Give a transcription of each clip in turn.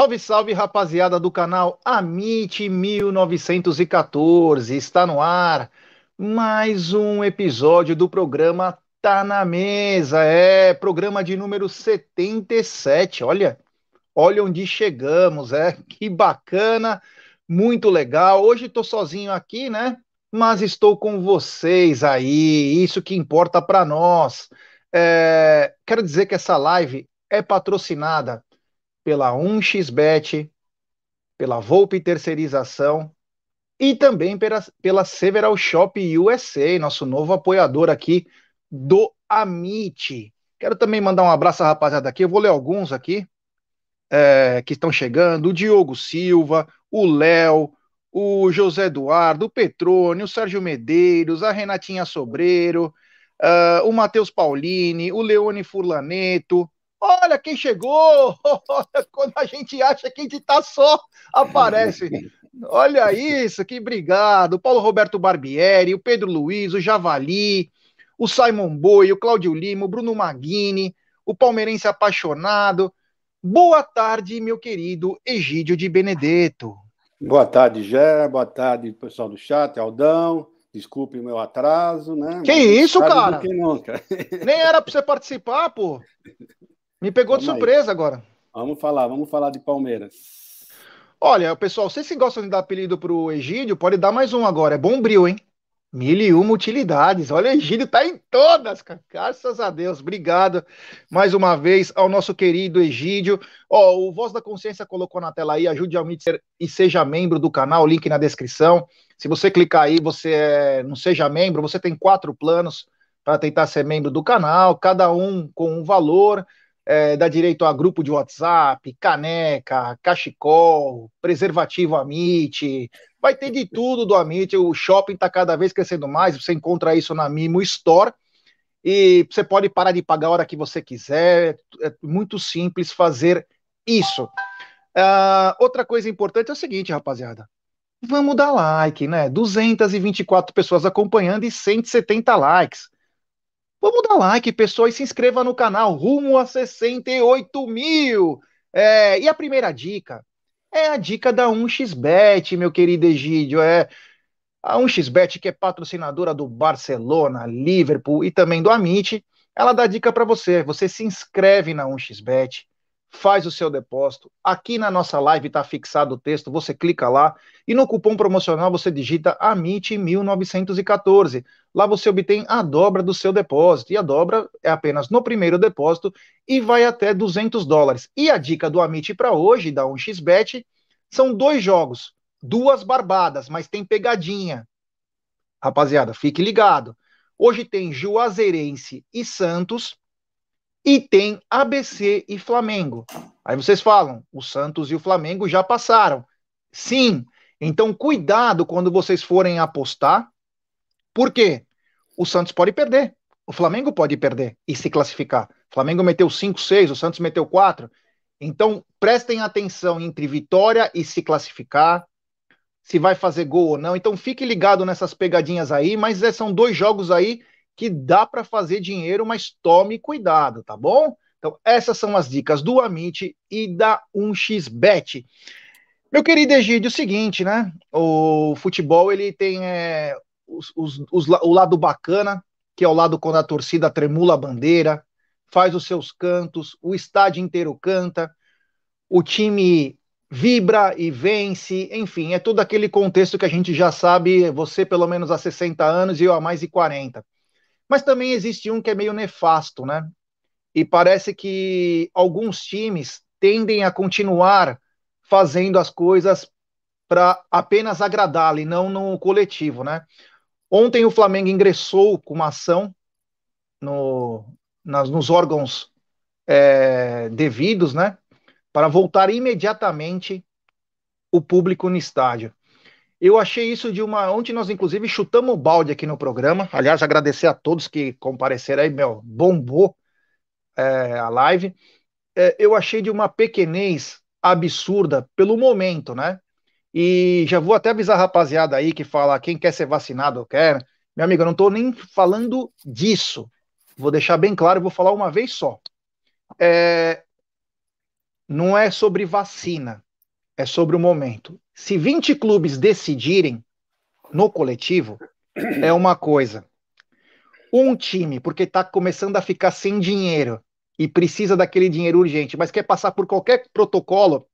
Salve, salve, rapaziada do canal Amit 1914. Está no ar mais um episódio do programa Tá na Mesa. É programa de número 77. Olha, olha onde chegamos, é. Que bacana, muito legal. Hoje estou sozinho aqui, né? Mas estou com vocês aí. Isso que importa para nós. É, quero dizer que essa live é patrocinada pela 1xBet, pela Volpe Terceirização e também pela, pela Several Shop USA, nosso novo apoiador aqui do Amit. Quero também mandar um abraço à rapaziada aqui, eu vou ler alguns aqui é, que estão chegando, o Diogo Silva, o Léo, o José Eduardo, o Petrônio, o Sérgio Medeiros, a Renatinha Sobreiro, uh, o Matheus Paulini, o Leone Furlaneto, Olha quem chegou! Quando a gente acha que a gente tá só, aparece. Olha isso, que obrigado. O Paulo Roberto Barbieri, o Pedro Luiz, o Javali, o Simon Boi, o Cláudio Lima, o Bruno Maguini, o palmeirense apaixonado. Boa tarde, meu querido Egídio de Benedetto. Boa tarde, Gé. Boa tarde, pessoal do chat, Aldão. Desculpe o meu atraso, né? Que Mas isso, cara? Que nunca. Nem era para você participar, pô. Me pegou de surpresa aí. agora. Vamos falar, vamos falar de Palmeiras. Olha, pessoal, vocês que gostam de dar apelido pro Egídio, pode dar mais um agora. É bom brilho, hein? Mil e uma utilidades. Olha, Egídio tá em todas, cara. Graças a Deus. Obrigado mais uma vez ao nosso querido Egídio. Ó, o Voz da Consciência colocou na tela aí. Ajude a ser e seja membro do canal. Link na descrição. Se você clicar aí, você é, não seja membro. Você tem quatro planos para tentar ser membro do canal. Cada um com um valor é, dá direito a grupo de WhatsApp, caneca, cachecol, preservativo Amit, vai ter de tudo do Amit, o shopping está cada vez crescendo mais, você encontra isso na Mimo Store, e você pode parar de pagar a hora que você quiser, é muito simples fazer isso. Uh, outra coisa importante é o seguinte, rapaziada, vamos dar like, né? 224 pessoas acompanhando e 170 likes. Vamos dar like, pessoal, e se inscreva no canal, rumo a 68 mil. É, e a primeira dica é a dica da 1xBet, meu querido Egídio. É a 1xBet, que é patrocinadora do Barcelona, Liverpool e também do Amit, ela dá dica para você. Você se inscreve na 1xBet, faz o seu depósito. Aqui na nossa live está fixado o texto, você clica lá e no cupom promocional você digita AMIT1914. Lá você obtém a dobra do seu depósito e a dobra é apenas no primeiro depósito e vai até 200 dólares. E a dica do Amit para hoje, da 1xBet, são dois jogos. duas barbadas, mas tem pegadinha. Rapaziada, fique ligado. Hoje tem Juazeirense e Santos e tem ABC e Flamengo. Aí vocês falam, o Santos e o Flamengo já passaram. Sim, então cuidado quando vocês forem apostar. Por quê? O Santos pode perder, o Flamengo pode perder e se classificar. O Flamengo meteu 5, 6, o Santos meteu 4. Então prestem atenção entre vitória e se classificar, se vai fazer gol ou não. Então fique ligado nessas pegadinhas aí, mas é, são dois jogos aí que dá para fazer dinheiro, mas tome cuidado, tá bom? Então essas são as dicas do Amit e da 1xBet. Meu querido Egídio, é o seguinte, né? O futebol ele tem é, os, os, os, o lado bacana, que é o lado quando a torcida tremula a bandeira, faz os seus cantos, o estádio inteiro canta, o time vibra e vence, enfim, é todo aquele contexto que a gente já sabe, você pelo menos há 60 anos e eu há mais de 40. Mas também existe um que é meio nefasto, né? E parece que alguns times tendem a continuar fazendo as coisas para apenas agradá-lo e não no coletivo, né? Ontem o Flamengo ingressou com uma ação no, nas, nos órgãos é, devidos, né? para voltar imediatamente o público no estádio. Eu achei isso de uma. Ontem nós, inclusive, chutamos o balde aqui no programa. Aliás, agradecer a todos que compareceram aí, meu, bombou é, a live. É, eu achei de uma pequenez absurda pelo momento, né? E já vou até avisar a rapaziada aí que fala quem quer ser vacinado, eu quero. Meu amigo, eu não estou nem falando disso. Vou deixar bem claro, vou falar uma vez só. É, não é sobre vacina, é sobre o momento. Se 20 clubes decidirem no coletivo, é uma coisa. Um time, porque está começando a ficar sem dinheiro e precisa daquele dinheiro urgente, mas quer passar por qualquer protocolo,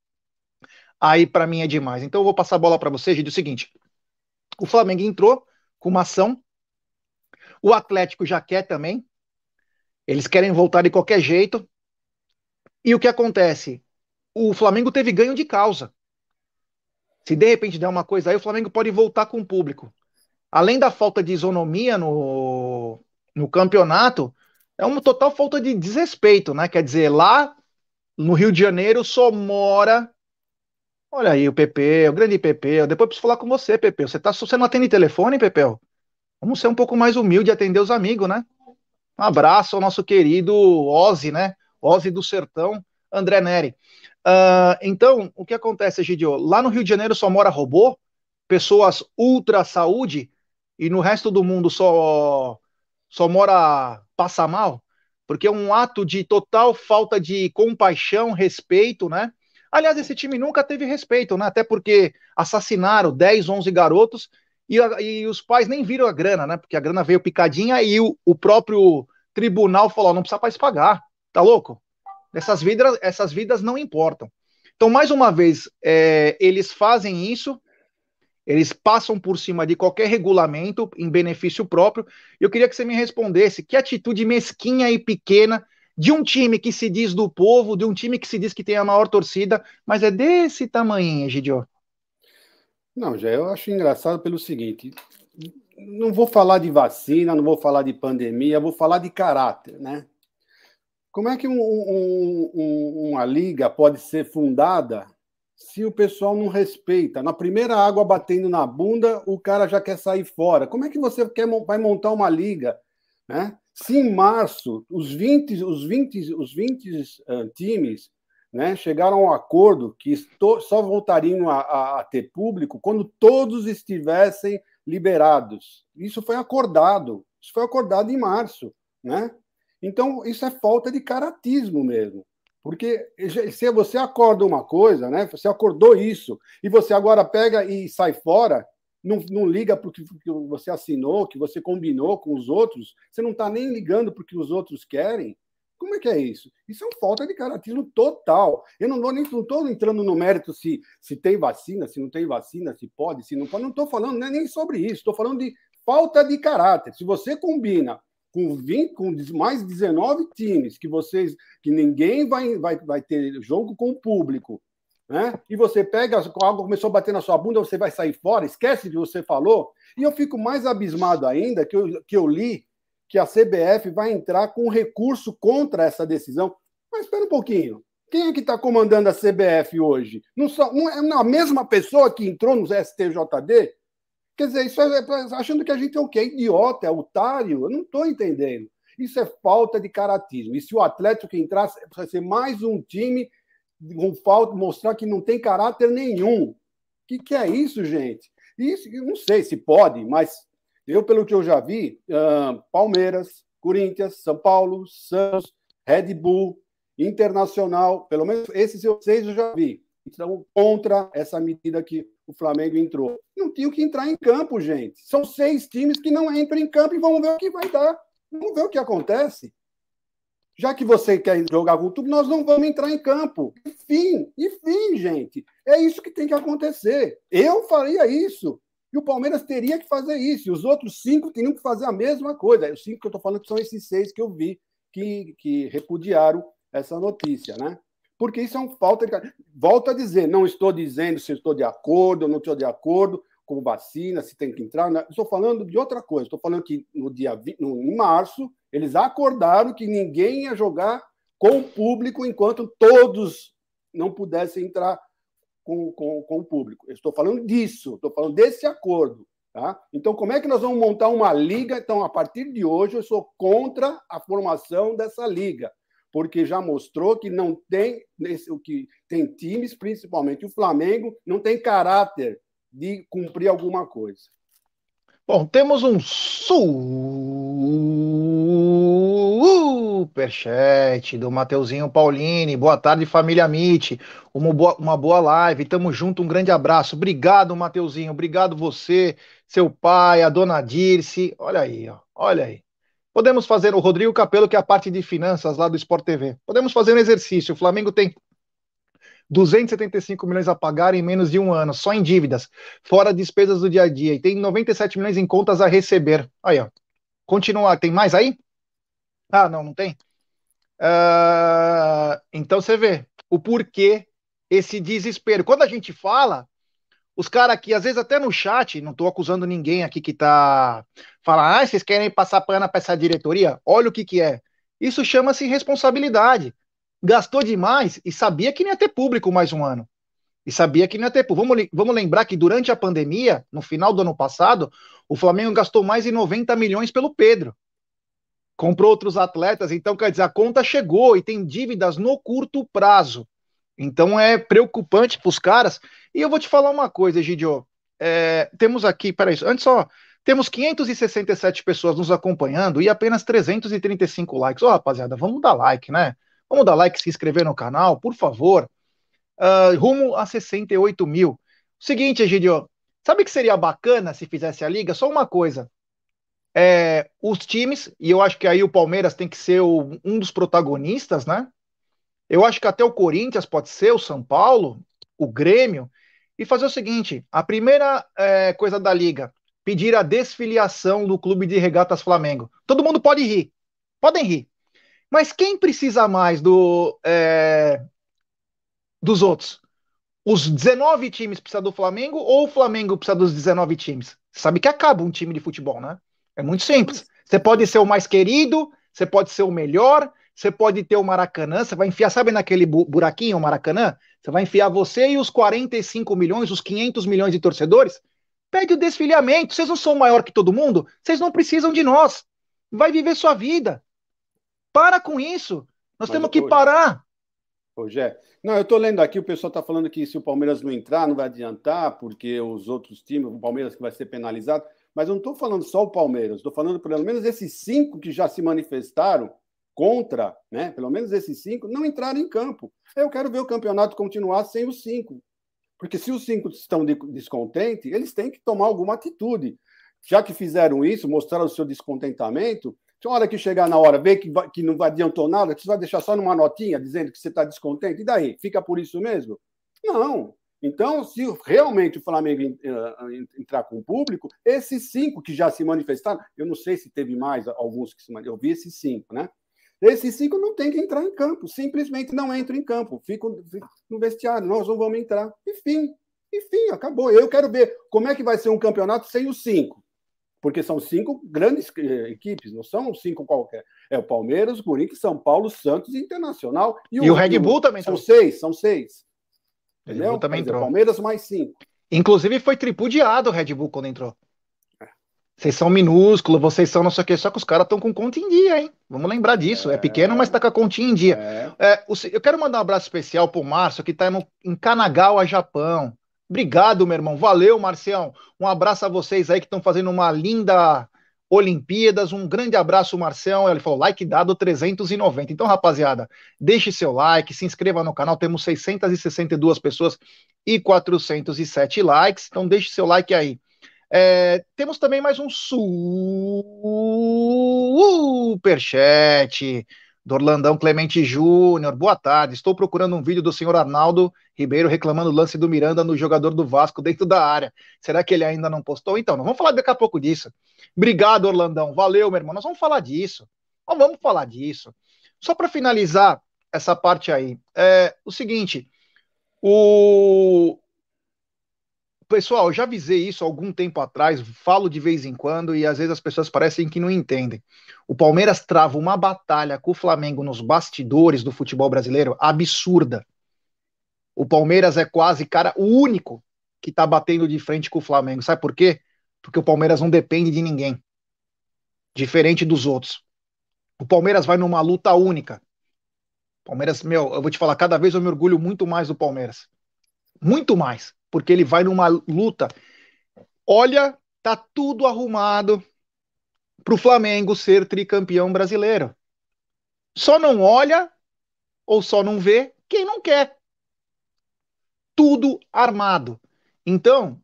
aí para mim é demais. Então eu vou passar a bola para você, gente, o seguinte: o Flamengo entrou com uma ação, o Atlético já quer também, eles querem voltar de qualquer jeito. E o que acontece? o Flamengo teve ganho de causa. Se de repente der uma coisa aí, o Flamengo pode voltar com o público. Além da falta de isonomia no, no campeonato, é uma total falta de desrespeito, né? Quer dizer, lá no Rio de Janeiro só mora. Olha aí o Pepe, o grande Pepe. Depois preciso falar com você, Pepe. Você, tá, você não atende telefone, Pepe? Vamos ser um pouco mais humilde e atender os amigos, né? Um abraço ao nosso querido Ozzy, né? Ozzy do Sertão, André Neri. Uh, então, o que acontece, Gidio? Lá no Rio de Janeiro só mora robô, pessoas ultra saúde, e no resto do mundo só, só mora passa mal, porque é um ato de total falta de compaixão, respeito, né? Aliás, esse time nunca teve respeito, né? Até porque assassinaram 10, 11 garotos e, e os pais nem viram a grana, né? Porque a grana veio picadinha e o, o próprio tribunal falou: não precisa mais pagar, tá louco? Essas vidas, essas vidas não importam. Então, mais uma vez, é, eles fazem isso, eles passam por cima de qualquer regulamento em benefício próprio. Eu queria que você me respondesse que atitude mesquinha e pequena de um time que se diz do povo, de um time que se diz que tem a maior torcida, mas é desse tamanho, Egidio. Não, já eu acho engraçado pelo seguinte: não vou falar de vacina, não vou falar de pandemia, vou falar de caráter, né? Como é que um, um, um, uma liga pode ser fundada se o pessoal não respeita? Na primeira água batendo na bunda, o cara já quer sair fora. Como é que você quer, vai montar uma liga? Né? Se em março os 20, os 20, os 20 uh, times né, chegaram a um acordo que só voltariam a, a, a ter público quando todos estivessem liberados. Isso foi acordado. Isso foi acordado em março. Né? Então, isso é falta de caratismo mesmo. Porque se você acorda uma coisa, né? Você acordou isso, e você agora pega e sai fora, não, não liga para o que você assinou, que você combinou com os outros, você não está nem ligando o que os outros querem. Como é que é isso? Isso é uma falta de caratismo total. Eu não estou entrando no mérito se, se tem vacina, se não tem vacina, se pode, se não pode. Não estou falando né, nem sobre isso. Estou falando de falta de caráter. Se você combina com 20, com mais 19 times, que vocês, que ninguém vai, vai, vai ter jogo com o público, né? E você pega, algo começou a bater na sua bunda, você vai sair fora, esquece que você falou. E eu fico mais abismado ainda que eu, que eu li que a CBF vai entrar com recurso contra essa decisão. Mas espera um pouquinho. Quem é que está comandando a CBF hoje? Não, só, não é a mesma pessoa que entrou no STJD? Quer dizer, isso é, é achando que a gente é o quê? Idiota, é otário? Eu não estou entendendo. Isso é falta de caratismo. E se o Atlético entrar vai ser mais um time com falta, mostrar que não tem caráter nenhum. O que, que é isso, gente? Isso, não sei se pode, mas eu, pelo que eu já vi, uh, Palmeiras, Corinthians, São Paulo, Santos, Red Bull, Internacional, pelo menos esses seis eu já vi. Então, contra essa medida que o Flamengo entrou. Não tinha que entrar em campo, gente. São seis times que não entram em campo e vamos ver o que vai dar. Vamos ver o que acontece. Já que você quer jogar com tudo, nós não vamos entrar em campo. Enfim, enfim, gente. É isso que tem que acontecer. Eu faria isso. E o Palmeiras teria que fazer isso. E os outros cinco teriam que fazer a mesma coisa. Os cinco que eu estou falando são esses seis que eu vi que, que repudiaram essa notícia, né? Porque isso é uma falta de. Volto a dizer, não estou dizendo se estou de acordo ou não estou de acordo com vacina, se tem que entrar. Né? Estou falando de outra coisa. Estou falando que no dia no, em março eles acordaram que ninguém ia jogar com o público enquanto todos não pudessem entrar com, com, com o público. Eu estou falando disso, estou falando desse acordo. Tá? Então, como é que nós vamos montar uma liga? Então, a partir de hoje, eu sou contra a formação dessa liga porque já mostrou que não tem o que tem times, principalmente o Flamengo, não tem caráter de cumprir alguma coisa. Bom, temos um superchat do Mateuzinho Paulini. Boa tarde, família Mit. Uma boa, uma boa live. Tamo junto, um grande abraço. Obrigado, Mateuzinho. Obrigado você, seu pai, a dona Dirce. Olha aí, ó. Olha aí. Podemos fazer o Rodrigo Capelo, que é a parte de finanças lá do Sport TV. Podemos fazer um exercício. O Flamengo tem 275 milhões a pagar em menos de um ano, só em dívidas, fora despesas do dia a dia. E tem 97 milhões em contas a receber. Aí, ó. Continuar. Tem mais aí? Ah, não, não tem? Uh, então você vê o porquê esse desespero. Quando a gente fala, os caras aqui, às vezes até no chat, não estou acusando ninguém aqui que tá falando, ah, vocês querem passar pano para essa diretoria? Olha o que que é. Isso chama-se responsabilidade. Gastou demais e sabia que não ia ter público mais um ano. E sabia que não ia ter público. Vamos, vamos lembrar que durante a pandemia, no final do ano passado, o Flamengo gastou mais de 90 milhões pelo Pedro. Comprou outros atletas, então quer dizer, a conta chegou e tem dívidas no curto prazo. Então é preocupante para os caras. E eu vou te falar uma coisa, Gidio. É, temos aqui, peraí, antes só, temos 567 pessoas nos acompanhando e apenas 335 likes. Ô, oh, rapaziada, vamos dar like, né? Vamos dar like, se inscrever no canal, por favor. Uh, rumo a 68 mil. Seguinte, Egidio, sabe que seria bacana se fizesse a liga? Só uma coisa. É, os times, e eu acho que aí o Palmeiras tem que ser o, um dos protagonistas, né? Eu acho que até o Corinthians pode ser, o São Paulo, o Grêmio, e fazer o seguinte: a primeira é, coisa da liga, pedir a desfiliação do Clube de Regatas Flamengo. Todo mundo pode rir, podem rir. Mas quem precisa mais do é, dos outros? Os 19 times precisam do Flamengo ou o Flamengo precisa dos 19 times? Você sabe que acaba um time de futebol, né? É muito simples. Você pode ser o mais querido, você pode ser o melhor, você pode ter o Maracanã, você vai enfiar, sabe naquele buraquinho, o Maracanã? Você vai enfiar você e os 45 milhões, os 500 milhões de torcedores? Pede o desfiliamento. Vocês não são maior que todo mundo? Vocês não precisam de nós. Vai viver sua vida. Para com isso. Nós Mas, temos que parar. Rogério, não, eu estou lendo aqui, o pessoal está falando que se o Palmeiras não entrar, não vai adiantar, porque os outros times, o Palmeiras que vai ser penalizado. Mas eu não estou falando só o Palmeiras, estou falando pelo menos esses cinco que já se manifestaram contra, né, pelo menos esses cinco, não entraram em campo. Eu quero ver o campeonato continuar sem os cinco. Porque se os cinco estão descontentes, eles têm que tomar alguma atitude. Já que fizeram isso, mostraram o seu descontentamento, então, hora que chegar na hora, ver que, vai, que não adiantou nada, que você vai deixar só numa notinha dizendo que você está descontente, e daí? Fica por isso mesmo? Não. Então, se realmente o Flamengo entrar com o público, esses cinco que já se manifestaram, eu não sei se teve mais alguns que se manifestaram, eu vi esses cinco, né? Esses cinco não tem que entrar em campo, simplesmente não entram em campo, ficam, no vestiário, nós não vamos entrar. Enfim, enfim, acabou. Eu quero ver como é que vai ser um campeonato sem os cinco. Porque são cinco grandes eh, equipes, não são cinco qualquer. É o Palmeiras, o Corinthians, São Paulo, Santos e Internacional. E o, e o Red Bull também São seis, são seis. Entendeu? Também entrou. Palmeiras mais cinco. Inclusive foi tripudiado o Red Bull quando entrou. Vocês são minúsculos, vocês são não sei o que, só que os caras estão com conta em dia, hein? Vamos lembrar disso. É, é pequeno, mas tá com a continha em dia. É. É, eu quero mandar um abraço especial pro Márcio, que tá no, em Kanagawa, Japão. Obrigado, meu irmão. Valeu, Marcião. Um abraço a vocês aí que estão fazendo uma linda Olimpíadas. Um grande abraço, Marcião. Ele falou like dado 390. Então, rapaziada, deixe seu like, se inscreva no canal. Temos 662 pessoas e 407 likes. Então, deixe seu like aí. É, temos também mais um superchat do Orlandão Clemente Júnior. Boa tarde. Estou procurando um vídeo do senhor Arnaldo Ribeiro reclamando o lance do Miranda no jogador do Vasco dentro da área. Será que ele ainda não postou? Então, nós vamos falar daqui a pouco disso. Obrigado, Orlandão. Valeu, meu irmão. Nós vamos falar disso. Nós vamos falar disso. Só para finalizar essa parte aí, é o seguinte: o, Pessoal, eu já avisei isso algum tempo atrás, falo de vez em quando e às vezes as pessoas parecem que não entendem. O Palmeiras trava uma batalha com o Flamengo nos bastidores do futebol brasileiro absurda. O Palmeiras é quase, cara, o único que tá batendo de frente com o Flamengo. Sabe por quê? Porque o Palmeiras não depende de ninguém. Diferente dos outros. O Palmeiras vai numa luta única. Palmeiras, meu, eu vou te falar, cada vez eu me orgulho muito mais do Palmeiras. Muito mais porque ele vai numa luta. Olha, tá tudo arrumado para o Flamengo ser tricampeão brasileiro. Só não olha ou só não vê quem não quer. Tudo armado. Então,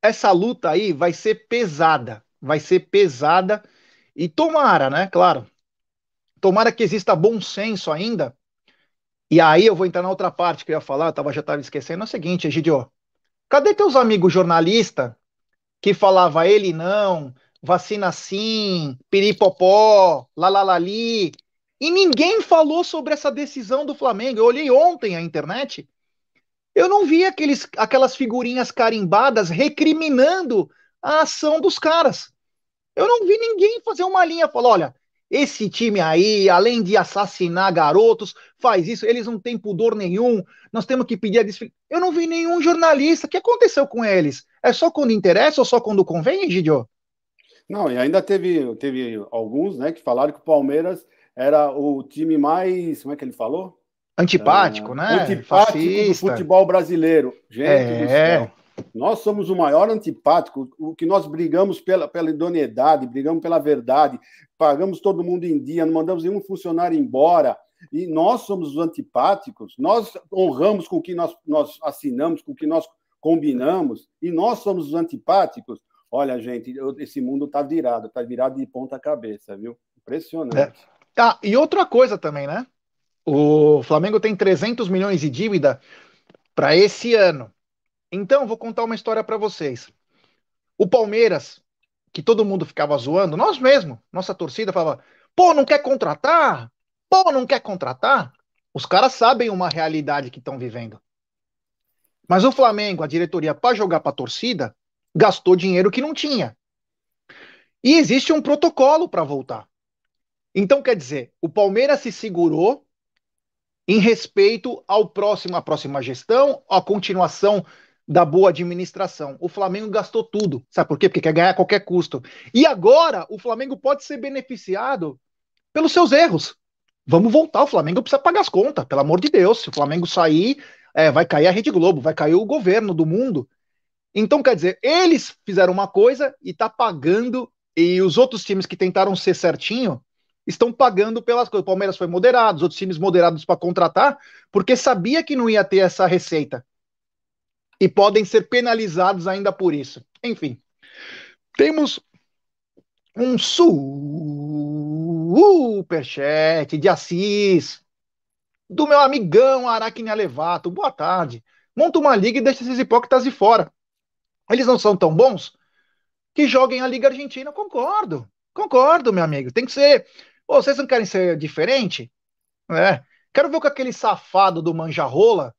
essa luta aí vai ser pesada. Vai ser pesada. E tomara, né? Claro. Tomara que exista bom senso ainda e aí eu vou entrar na outra parte que eu ia falar, eu tava, já estava esquecendo, é o seguinte, Egidio, cadê teus amigos jornalistas que falava ele não, vacina sim, piripopó, lalalali, e ninguém falou sobre essa decisão do Flamengo. Eu olhei ontem a internet, eu não vi aqueles, aquelas figurinhas carimbadas recriminando a ação dos caras. Eu não vi ninguém fazer uma linha, falar, olha, esse time aí, além de assassinar garotos, faz isso, eles não têm pudor nenhum, nós temos que pedir a desfile. Eu não vi nenhum jornalista. O que aconteceu com eles? É só quando interessa ou só quando convém, Egidio? Não, e ainda teve, teve alguns né, que falaram que o Palmeiras era o time mais. Como é que ele falou? Antipático, é, né? Antipático Fascista. do futebol brasileiro. Gente é. Nós somos o maior antipático, o que nós brigamos pela, pela idoneidade, brigamos pela verdade, pagamos todo mundo em dia, não mandamos nenhum funcionário embora, e nós somos os antipáticos, nós honramos com o que nós, nós assinamos, com o que nós combinamos, e nós somos os antipáticos. Olha, gente, esse mundo está virado, está virado de ponta cabeça, viu? Impressionante. É. Ah, e outra coisa também, né? O Flamengo tem 300 milhões de dívida para esse ano. Então, vou contar uma história para vocês. O Palmeiras, que todo mundo ficava zoando, nós mesmo, nossa torcida falava: pô, não quer contratar? Pô, não quer contratar? Os caras sabem uma realidade que estão vivendo. Mas o Flamengo, a diretoria, para jogar para a torcida, gastou dinheiro que não tinha. E existe um protocolo para voltar. Então, quer dizer, o Palmeiras se segurou em respeito ao próximo, à próxima gestão, à continuação da boa administração. O Flamengo gastou tudo. Sabe por quê? Porque quer ganhar a qualquer custo. E agora o Flamengo pode ser beneficiado pelos seus erros. Vamos voltar. O Flamengo precisa pagar as contas, pelo amor de Deus. Se o Flamengo sair, é, vai cair a Rede Globo, vai cair o governo do mundo. Então, quer dizer, eles fizeram uma coisa e tá pagando, e os outros times que tentaram ser certinho estão pagando pelas coisas. O Palmeiras foi moderado, os outros times moderados para contratar, porque sabia que não ia ter essa receita e podem ser penalizados ainda por isso. Enfim, temos um superchat de Assis, do meu amigão Aracne Alevato. Boa tarde. Monta uma liga e deixa esses hipócritas de fora. Eles não são tão bons que joguem a Liga Argentina. Concordo, concordo, meu amigo. Tem que ser vocês não querem ser diferente? É. Quero ver que aquele safado do Manjarrola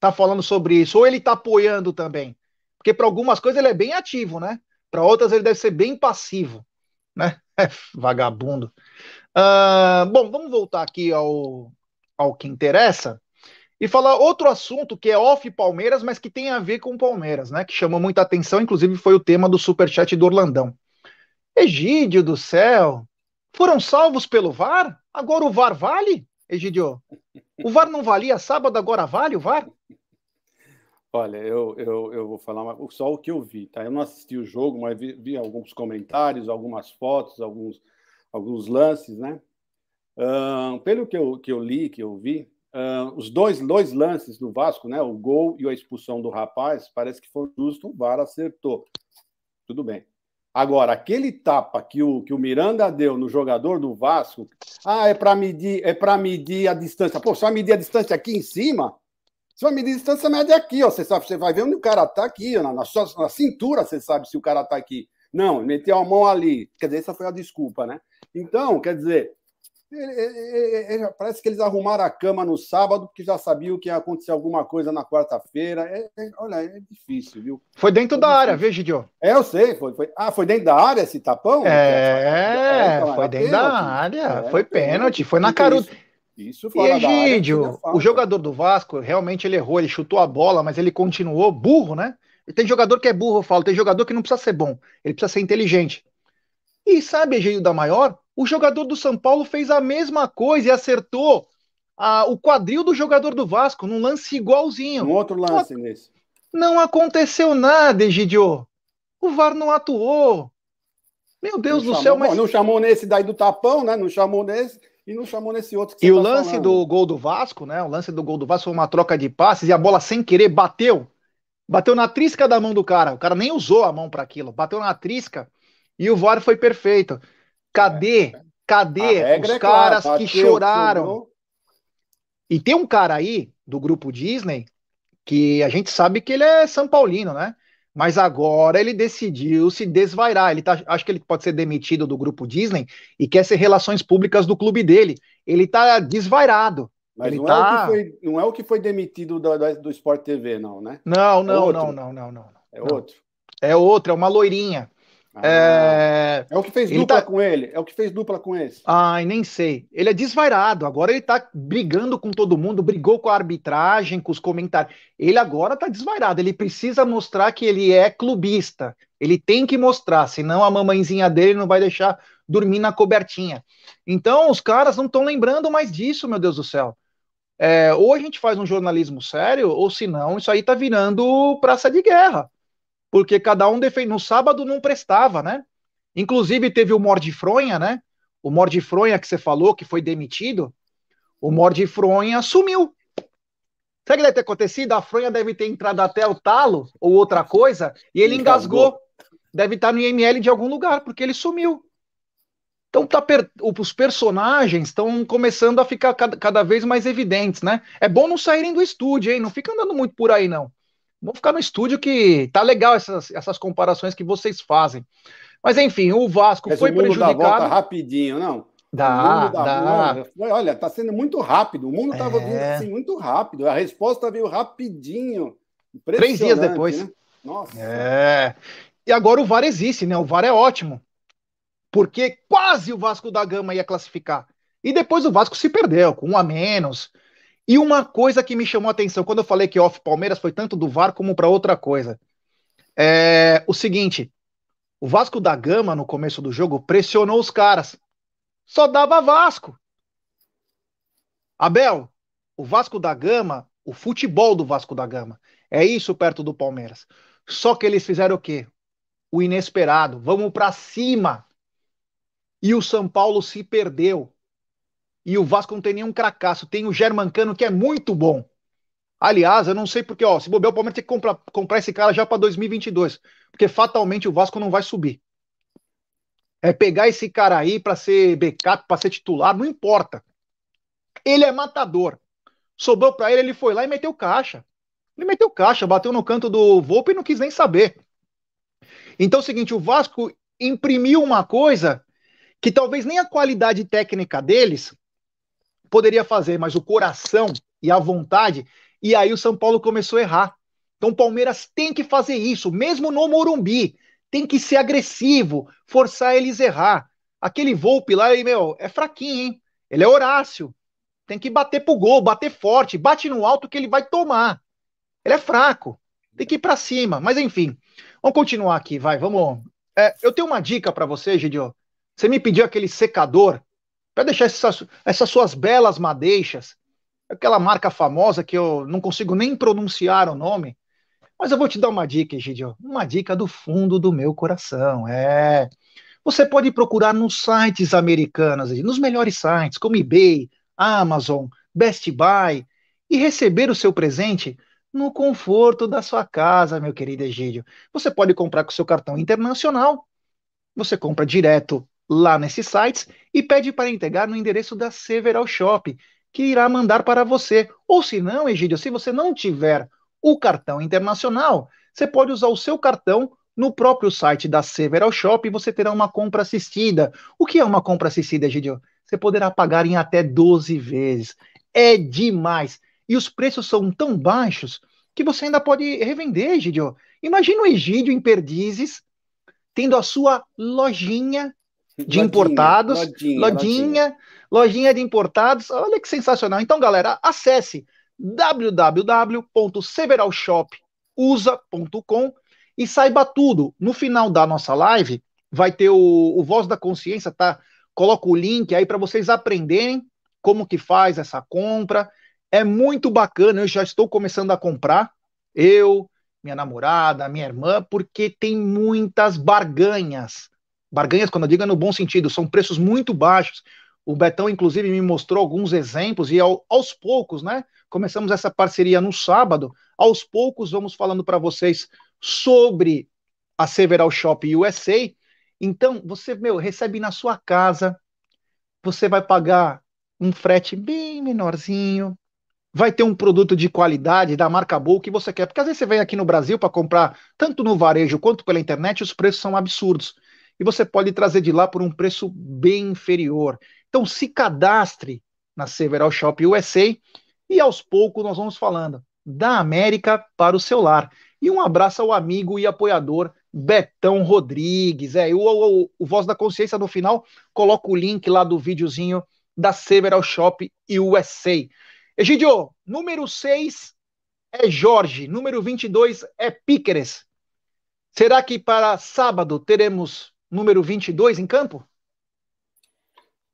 tá falando sobre isso. Ou ele tá apoiando também. Porque para algumas coisas ele é bem ativo, né? Para outras ele deve ser bem passivo, né? É, vagabundo. Uh, bom, vamos voltar aqui ao, ao que interessa e falar outro assunto que é off Palmeiras, mas que tem a ver com Palmeiras, né? Que chamou muita atenção, inclusive foi o tema do superchat do Orlandão. Egídio do céu, foram salvos pelo VAR? Agora o VAR vale, Egídio? O VAR não valia sábado, agora vale o VAR? Olha, eu, eu, eu vou falar só o que eu vi, tá? Eu não assisti o jogo, mas vi, vi alguns comentários, algumas fotos, alguns, alguns lances, né? Uh, pelo que eu, que eu li, que eu vi, uh, os dois, dois lances do Vasco, né? O gol e a expulsão do rapaz, parece que foi justo, o VAR acertou. Tudo bem. Agora, aquele tapa que o, que o Miranda deu no jogador do Vasco, ah, é para medir, é para medir a distância. Pô, só medir a distância aqui em cima? Se vai medir a distância, mede aqui, ó. Você sabe, você vai ver onde o cara tá aqui, ó, na, sua, na cintura, você sabe se o cara tá aqui. Não, meteu a mão ali. Quer dizer, essa foi a desculpa, né? Então, quer dizer, é, é, é, parece que eles arrumaram a cama no sábado, porque já sabiam que ia acontecer alguma coisa na quarta-feira. olha, é difícil, viu? Foi dentro da área, viu, Gidio? É, eu sei. Foi, foi, Ah, foi dentro da área esse tapão? É, então, foi dentro pênalti. da área. foi pênalti, foi na caruda. Isso, isso e Egídio, o jogador do Vasco, realmente ele errou, ele chutou a bola, mas ele continuou burro, né? Tem jogador que é burro, eu falo, tem jogador que não precisa ser bom, ele precisa ser inteligente. E sabe, Egídio da Maior? O jogador do São Paulo fez a mesma coisa e acertou a, o quadril do jogador do Vasco num lance igualzinho. Um outro lance não, nesse. Não aconteceu nada, Egidio. O VAR não atuou. Meu Deus não do chamou, céu, mas. Não chamou nesse daí do tapão, né? Não chamou nesse e não chamou nesse outro que E o tá lance falando. do gol do Vasco, né? O lance do gol do Vasco foi uma troca de passes e a bola sem querer bateu. Bateu na trisca da mão do cara. O cara nem usou a mão para aquilo. Bateu na trisca e o VAR foi perfeito. Cadê? É. Cadê os é caras que choraram? E tem um cara aí do grupo Disney que a gente sabe que ele é São Paulino, né? Mas agora ele decidiu se desvairar. Ele tá, acho que ele pode ser demitido do grupo Disney e quer ser relações públicas do clube dele. Ele tá desvairado. Mas ele não, tá... é o que foi, não é o que foi demitido do, do, Sport TV, não, né? Não, não, é não, não, não, não, É outro. É outro, é uma loirinha. Ah, é... é o que fez dupla tá... com ele. É o que fez dupla com esse. Ai, nem sei. Ele é desvairado. Agora ele tá brigando com todo mundo, brigou com a arbitragem, com os comentários. Ele agora tá desvairado. Ele precisa mostrar que ele é clubista. Ele tem que mostrar, senão a mamãezinha dele não vai deixar dormir na cobertinha. Então os caras não estão lembrando mais disso, meu Deus do céu. É, ou a gente faz um jornalismo sério, ou se não, isso aí tá virando praça de guerra porque cada um defende. No sábado não prestava, né? Inclusive teve o Mordifronha, né? O Mordifronha que você falou que foi demitido. O Mordifronha sumiu. Sabe o que deve ter acontecido? A fronha deve ter entrado até o talo ou outra coisa e ele engasgou. engasgou. Deve estar no IML de algum lugar, porque ele sumiu. Então tá per... os personagens estão começando a ficar cada, cada, vez mais evidentes, né? É bom não saírem do estúdio, hein? Não fica andando muito por aí, não. Vamos ficar no estúdio que tá legal essas, essas comparações que vocês fazem. Mas enfim, o Vasco Mas foi o mundo prejudicado. Dá volta rapidinho, não? Dá, dá. Olha, tá sendo muito rápido. O mundo estava é. vindo assim muito rápido. A resposta veio rapidinho. Três dias depois. Né? Nossa. É. E agora o VAR existe, né? O VAR é ótimo. Porque quase o Vasco da Gama ia classificar. E depois o Vasco se perdeu, com um a menos. E uma coisa que me chamou a atenção, quando eu falei que off Palmeiras foi tanto do VAR como para outra coisa. É o seguinte: o Vasco da Gama, no começo do jogo, pressionou os caras. Só dava Vasco. Abel, o Vasco da Gama, o futebol do Vasco da Gama, é isso perto do Palmeiras. Só que eles fizeram o quê? O inesperado. Vamos para cima. E o São Paulo se perdeu. E o Vasco não tem nenhum cracaço. Tem o Germancano, que é muito bom. Aliás, eu não sei porque, ó, se bobear, o Palmeiras tem que comprar, comprar esse cara já para 2022. Porque fatalmente o Vasco não vai subir. É pegar esse cara aí para ser backup, para ser titular, não importa. Ele é matador. Sobrou para ele, ele foi lá e meteu caixa. Ele meteu caixa, bateu no canto do Volpe e não quis nem saber. Então é o seguinte, o Vasco imprimiu uma coisa que talvez nem a qualidade técnica deles poderia fazer, mas o coração e a vontade, e aí o São Paulo começou a errar. Então o Palmeiras tem que fazer isso, mesmo no Morumbi, tem que ser agressivo, forçar eles a errar. Aquele Volpe lá, meu, é fraquinho, hein? Ele é Horácio. Tem que bater pro gol, bater forte, bate no alto que ele vai tomar. Ele é fraco. Tem que ir para cima. Mas enfim, vamos continuar aqui, vai, vamos. É, eu tenho uma dica para você, Gidio. Você me pediu aquele secador para deixar essas, essas suas belas madeixas, aquela marca famosa que eu não consigo nem pronunciar o nome. Mas eu vou te dar uma dica, Gidio. Uma dica do fundo do meu coração. É. Você pode procurar nos sites americanos, nos melhores sites, como eBay, Amazon, Best Buy, e receber o seu presente no conforto da sua casa, meu querido Egídio. Você pode comprar com seu cartão internacional, você compra direto lá nesses sites e pede para entregar no endereço da Several Shop, que irá mandar para você. Ou se não, Egídio, se você não tiver o cartão internacional, você pode usar o seu cartão no próprio site da Several Shop e você terá uma compra assistida. O que é uma compra assistida, Egidio? Você poderá pagar em até 12 vezes. É demais. E os preços são tão baixos que você ainda pode revender, Egidio. Imagina o Egídio em Perdizes tendo a sua lojinha de lodinha, importados, lodinha, lodinha, lojinha de importados. Olha que sensacional. Então, galera, acesse www.severalshopusa.com e saiba tudo. No final da nossa live, vai ter o, o Voz da Consciência, tá? Coloca o link aí para vocês aprenderem como que faz essa compra. É muito bacana, eu já estou começando a comprar. Eu, minha namorada, minha irmã, porque tem muitas barganhas. Barganhas, quando eu digo é no bom sentido, são preços muito baixos. O Betão, inclusive, me mostrou alguns exemplos, e ao, aos poucos, né? Começamos essa parceria no sábado. Aos poucos, vamos falando para vocês sobre a Several Shop USA. Então, você, meu, recebe na sua casa, você vai pagar um frete bem menorzinho, vai ter um produto de qualidade, da marca boa que você quer. Porque às vezes você vem aqui no Brasil para comprar, tanto no varejo quanto pela internet, os preços são absurdos. E você pode trazer de lá por um preço bem inferior. Então se cadastre na Several Shop USA e aos poucos nós vamos falando da América para o celular. E um abraço ao amigo e apoiador Betão Rodrigues. É, o, o, o Voz da Consciência no final coloca o link lá do videozinho da Several Shop USA. Egidio, número 6 é Jorge, número 22 é Píqueres. Será que para sábado teremos número 22 em campo?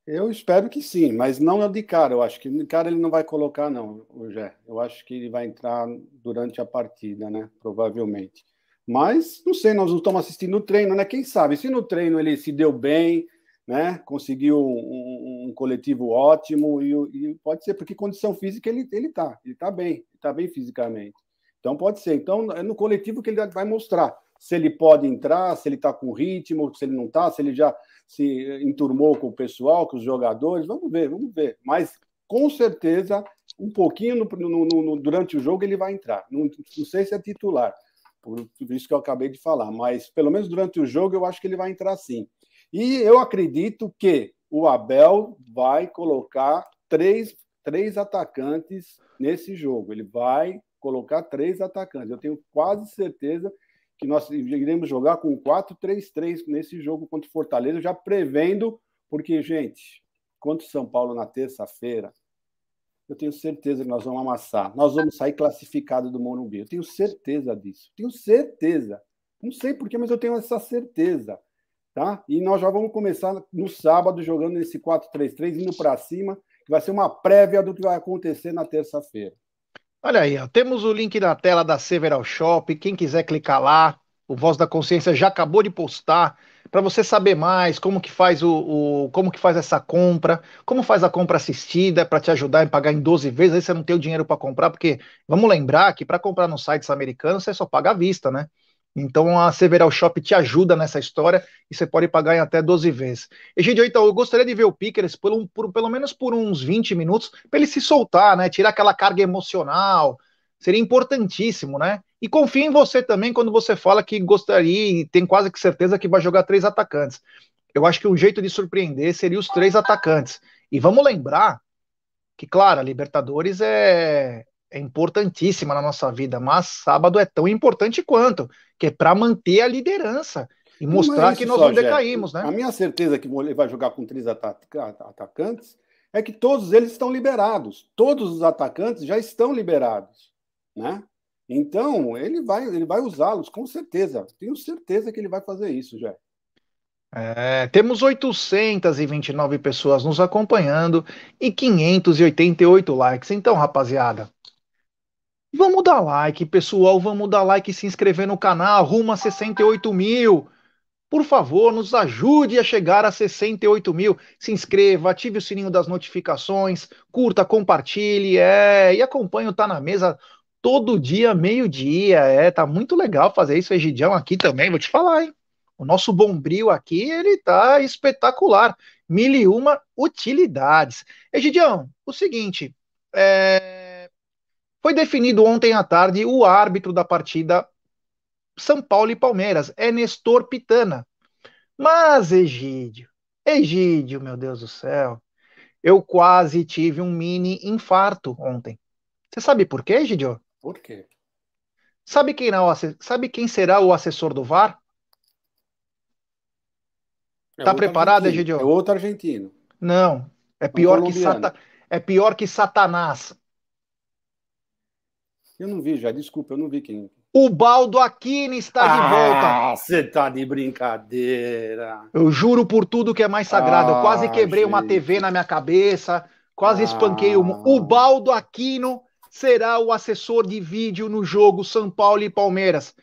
Eu espero que sim, mas não é de cara. Eu acho que de cara ele não vai colocar, não, o Jé. Eu acho que ele vai entrar durante a partida, né? Provavelmente. Mas não sei, nós não estamos assistindo o treino, né? Quem sabe? Se no treino ele se deu bem, né? Conseguiu um, um coletivo ótimo e, e, pode ser porque condição física ele ele tá, ele tá bem, ele tá bem fisicamente. Então pode ser. Então é no coletivo que ele vai mostrar se ele pode entrar, se ele está com ritmo, se ele não está, se ele já se enturmou com o pessoal, com os jogadores. Vamos ver, vamos ver. Mas com certeza, um pouquinho no, no, no, durante o jogo ele vai entrar. Não, não, sei se é titular, por isso que eu acabei de falar, mas pelo menos durante o jogo eu acho que ele vai entrar sim. E eu acredito que o Abel vai colocar três, três atacantes nesse jogo. Ele vai colocar três atacantes. Eu tenho quase certeza que nós iremos jogar com 4-3-3 nesse jogo contra o Fortaleza, já prevendo, porque, gente, contra o São Paulo na terça-feira, eu tenho certeza que nós vamos amassar. Nós vamos sair classificado do Morumbi. Eu tenho certeza disso. Tenho certeza. Não sei porquê, mas eu tenho essa certeza. Tá? E nós já vamos começar no sábado jogando nesse 4-3-3, indo para cima, que vai ser uma prévia do que vai acontecer na terça-feira. Olha aí, ó, temos o link na tela da Several Shop. Quem quiser clicar lá, o Voz da Consciência já acabou de postar para você saber mais como que faz o, o, como que faz essa compra, como faz a compra assistida para te ajudar a pagar em 12 vezes, aí você não tem o dinheiro para comprar, porque vamos lembrar que para comprar nos sites americanos você só paga à vista, né? Então a Several Shop te ajuda nessa história e você pode pagar em até 12 vezes. Egidio, então, eu gostaria de ver o Pickers por, um, por pelo menos por uns 20 minutos para ele se soltar, né? Tirar aquela carga emocional. Seria importantíssimo, né? E confio em você também quando você fala que gostaria e tem quase que certeza que vai jogar três atacantes. eu acho que o jeito de surpreender seria os três atacantes. E vamos lembrar que, claro, a Libertadores é, é importantíssima na nossa vida, mas sábado é tão importante quanto, que é para manter a liderança e mostrar é que nós só, não decaímos, né? A minha certeza que ele vai jogar com três atacantes é que todos eles estão liberados. Todos os atacantes já estão liberados, né? Então, ele vai, ele vai usá-los, com certeza. Tenho certeza que ele vai fazer isso, já. É, temos 829 pessoas nos acompanhando e 588 likes. Então, rapaziada, vamos dar like, pessoal. Vamos dar like e se inscrever no canal. Rumo a 68 mil. Por favor, nos ajude a chegar a 68 mil. Se inscreva, ative o sininho das notificações, curta, compartilhe é, e acompanhe o Tá na Mesa todo dia, meio-dia. É, tá muito legal fazer isso, Egidião, aqui também, vou te falar, hein? O nosso bombril aqui, ele tá espetacular. Mil e uma utilidades. Egidião, o seguinte, é... foi definido ontem à tarde o árbitro da partida São Paulo e Palmeiras, é Nestor Pitana. Mas, Egídio, Egídio, meu Deus do céu, eu quase tive um mini infarto ontem. Você sabe por quê, Egídio? Por quê? Sabe quem, não, sabe quem será o assessor do VAR? É tá preparado, Egidio? É outro argentino. Não. É pior, que sata... é pior que Satanás. Eu não vi já, desculpa, eu não vi quem. O Baldo Aquino está ah, de volta. Ah, você tá de brincadeira. Eu juro por tudo que é mais sagrado. Ah, eu quase quebrei gente. uma TV na minha cabeça, quase ah. espanquei uma. O Baldo Aquino será o assessor de vídeo no jogo São Paulo e Palmeiras.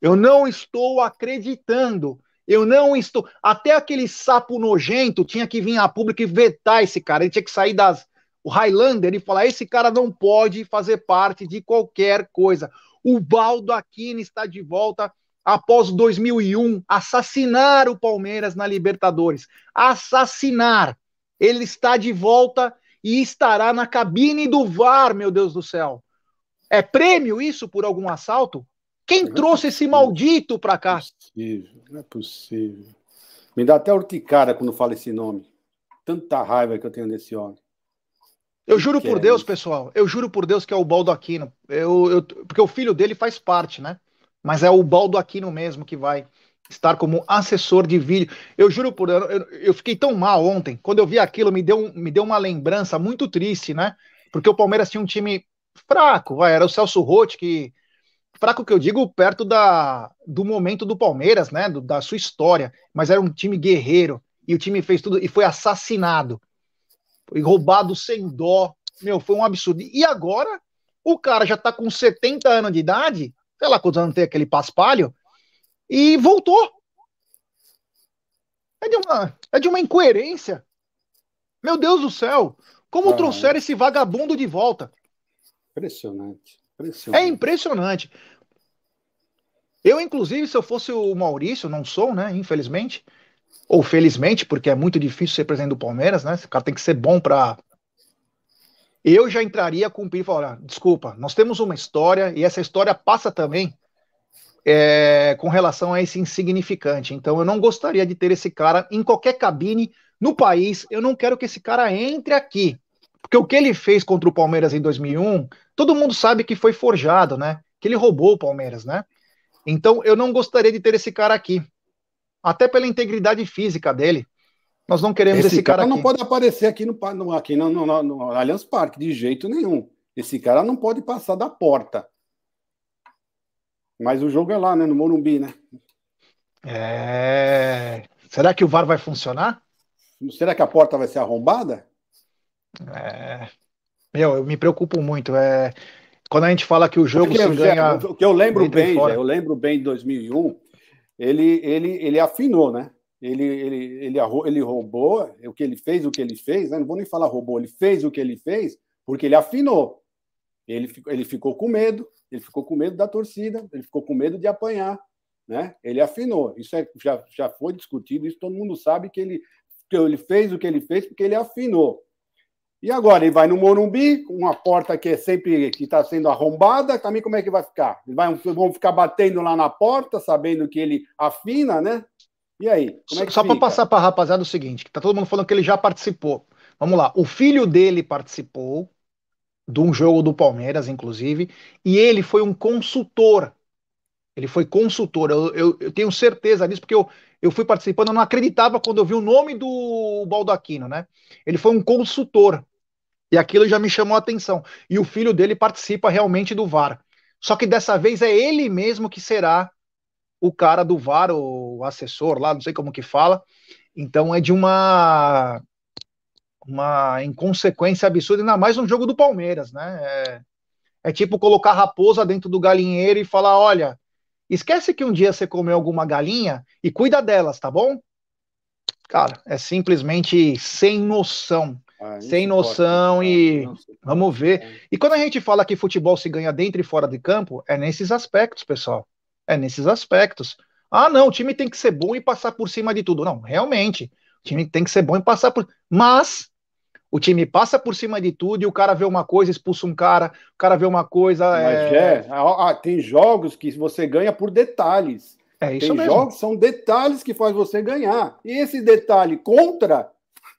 Eu não estou acreditando. Eu não estou. Até aquele sapo nojento tinha que vir a público e vetar esse cara. Ele tinha que sair das. O Highlander e falar: esse cara não pode fazer parte de qualquer coisa. O Baldo Aquino está de volta após 2001 assassinar o Palmeiras na Libertadores. Assassinar. Ele está de volta e estará na cabine do VAR, meu Deus do céu. É prêmio isso por algum assalto? Quem não é trouxe é esse maldito para cá? Não é possível, não é possível. Me dá até urticária quando fala esse nome. Tanta raiva que eu tenho desse homem. Eu juro por é Deus, pessoal. Eu juro por Deus que é o Baldo Aquino. Eu, eu, porque o filho dele faz parte, né? Mas é o Baldo Aquino mesmo que vai estar como assessor de vídeo. Eu juro por eu, eu fiquei tão mal ontem. Quando eu vi aquilo, me deu, me deu uma lembrança muito triste, né? Porque o Palmeiras tinha um time fraco, vai, era o Celso Rotti que fraco que eu digo perto da, do momento do Palmeiras, né, do, da sua história, mas era um time guerreiro e o time fez tudo e foi assassinado. Foi roubado sem dó. Meu, foi um absurdo. E agora o cara já tá com 70 anos de idade, sei lá quantos anos tem aquele paspalho, e voltou. É de uma, é de uma incoerência. Meu Deus do céu! Como ah, trouxeram esse vagabundo de volta? Impressionante, impressionante. É impressionante. Eu, inclusive, se eu fosse o Maurício, não sou, né? Infelizmente. Ou felizmente, porque é muito difícil ser presidente do Palmeiras, né? Esse cara tem que ser bom para. Eu já entraria com o e falar: desculpa, nós temos uma história e essa história passa também é, com relação a esse insignificante. Então eu não gostaria de ter esse cara em qualquer cabine no país. Eu não quero que esse cara entre aqui. Porque o que ele fez contra o Palmeiras em 2001, todo mundo sabe que foi forjado, né? Que ele roubou o Palmeiras, né? Então eu não gostaria de ter esse cara aqui. Até pela integridade física dele. Nós não queremos esse, esse cara, cara não pode aparecer aqui no, no aqui no, no, no, Allianz Parque de jeito nenhum. Esse cara não pode passar da porta. Mas o jogo é lá, né? No Morumbi, né? É. Será que o VAR vai funcionar? Será que a porta vai ser arrombada? É. Meu, eu me preocupo muito. É... Quando a gente fala que o jogo Porque, se ganha. O que eu lembro bem, eu lembro bem de 2001, ele, ele, ele afinou, né? Ele, ele, ele, ele roubou o que ele fez, o que ele fez, né? não vou nem falar roubou, ele fez o que ele fez porque ele afinou. Ele, ele ficou com medo, ele ficou com medo da torcida, ele ficou com medo de apanhar, né? Ele afinou. Isso é, já, já foi discutido, isso todo mundo sabe que ele, que ele fez o que ele fez porque ele afinou. E agora ele vai no Morumbi, uma porta que é sempre que está sendo arrombada, também como é que vai ficar? Vai, vão ficar batendo lá na porta, sabendo que ele afina, né? E aí? É Só para passar para a rapaziada o seguinte, que tá todo mundo falando que ele já participou. Vamos lá, o filho dele participou de um jogo do Palmeiras, inclusive, e ele foi um consultor. Ele foi consultor. Eu, eu, eu tenho certeza disso, porque eu, eu fui participando, eu não acreditava quando eu vi o nome do Baldaquino, né? Ele foi um consultor. E aquilo já me chamou a atenção. E o filho dele participa realmente do VAR. Só que dessa vez é ele mesmo que será o cara do VAR, o assessor lá, não sei como que fala. Então é de uma uma inconsequência absurda, ainda mais no jogo do Palmeiras, né? É, é tipo colocar raposa dentro do galinheiro e falar: olha, esquece que um dia você comeu alguma galinha e cuida delas, tá bom? Cara, é simplesmente sem noção. Ah, sem noção e vamos ver. É. E quando a gente fala que futebol se ganha dentro e fora de campo, é nesses aspectos, pessoal. É nesses aspectos. Ah, não, o time tem que ser bom e passar por cima de tudo. Não, realmente, o time tem que ser bom e passar por. Mas o time passa por cima de tudo e o cara vê uma coisa, expulsa um cara, o cara vê uma coisa. Mas é, é tem jogos que você ganha por detalhes. É isso tem mesmo. jogos são detalhes que faz você ganhar. E esse detalhe contra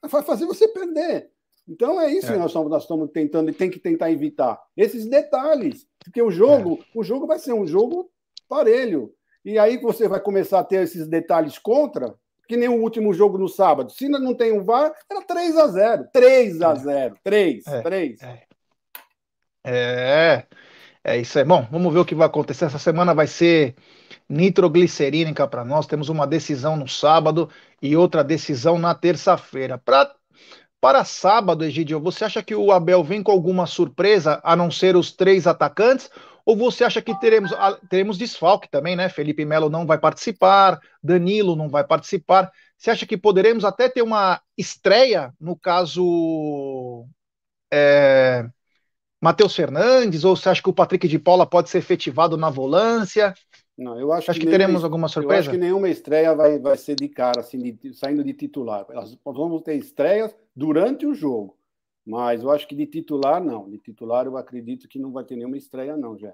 vai fazer você perder. Então é isso é. que nós estamos, nós estamos tentando e tem que tentar evitar. Esses detalhes. Porque o jogo, é. o jogo vai ser um jogo parelho. E aí você vai começar a ter esses detalhes contra, que nem o último jogo no sábado. Se não tem um VAR, era 3 a 0 3 a 0 3, é, 3. É. é, é isso aí. Bom, vamos ver o que vai acontecer. Essa semana vai ser nitroglicerínica para nós. Temos uma decisão no sábado e outra decisão na terça-feira. Para para sábado, Egidio, você acha que o Abel vem com alguma surpresa, a não ser os três atacantes? Ou você acha que teremos, teremos desfalque também, né? Felipe Melo não vai participar, Danilo não vai participar. Você acha que poderemos até ter uma estreia, no caso é, Matheus Fernandes? Ou você acha que o Patrick de Paula pode ser efetivado na volância? Não, eu acho que, que teremos alguma surpresa. Eu acho que nenhuma estreia vai, vai ser de cara, assim, de, saindo de titular. Nós vamos ter estreias durante o jogo. Mas eu acho que de titular, não. De titular, eu acredito que não vai ter nenhuma estreia, não, já.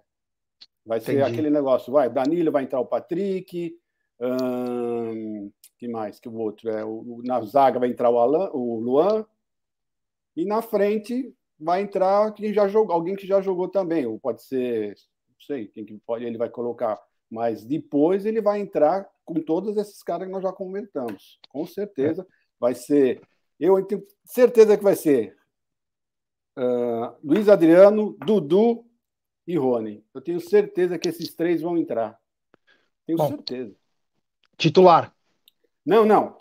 Vai ser Entendi. aquele negócio, vai, Danilo vai entrar o Patrick, hum, que mais que o outro? É, o, na zaga vai entrar o, Alan, o Luan, e na frente vai entrar quem já jogou, alguém que já jogou também, ou pode ser, não sei, quem que pode, ele vai colocar, mas depois ele vai entrar com todos esses caras que nós já comentamos. Com certeza vai ser, eu tenho certeza que vai ser uh, Luiz Adriano, Dudu e Rony. Eu tenho certeza que esses três vão entrar. Tenho Bom, certeza. Titular? Não, não.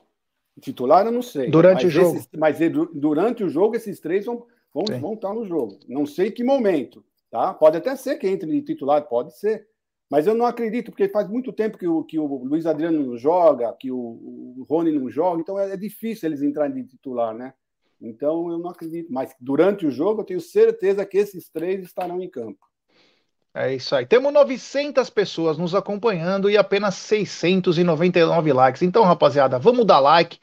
Titular eu não sei. Durante o jogo. Esses, mas durante o jogo, esses três vão, vão, vão estar no jogo. Não sei que momento. Tá? Pode até ser que entre de titular, pode ser. Mas eu não acredito, porque faz muito tempo que o, que o Luiz Adriano não joga, que o, o Rony não joga, então é, é difícil eles entrarem de titular, né? Então eu não acredito. Mas durante o jogo eu tenho certeza que esses três estarão em campo. É isso aí. Temos 900 pessoas nos acompanhando e apenas 699 likes. Então, rapaziada, vamos dar like.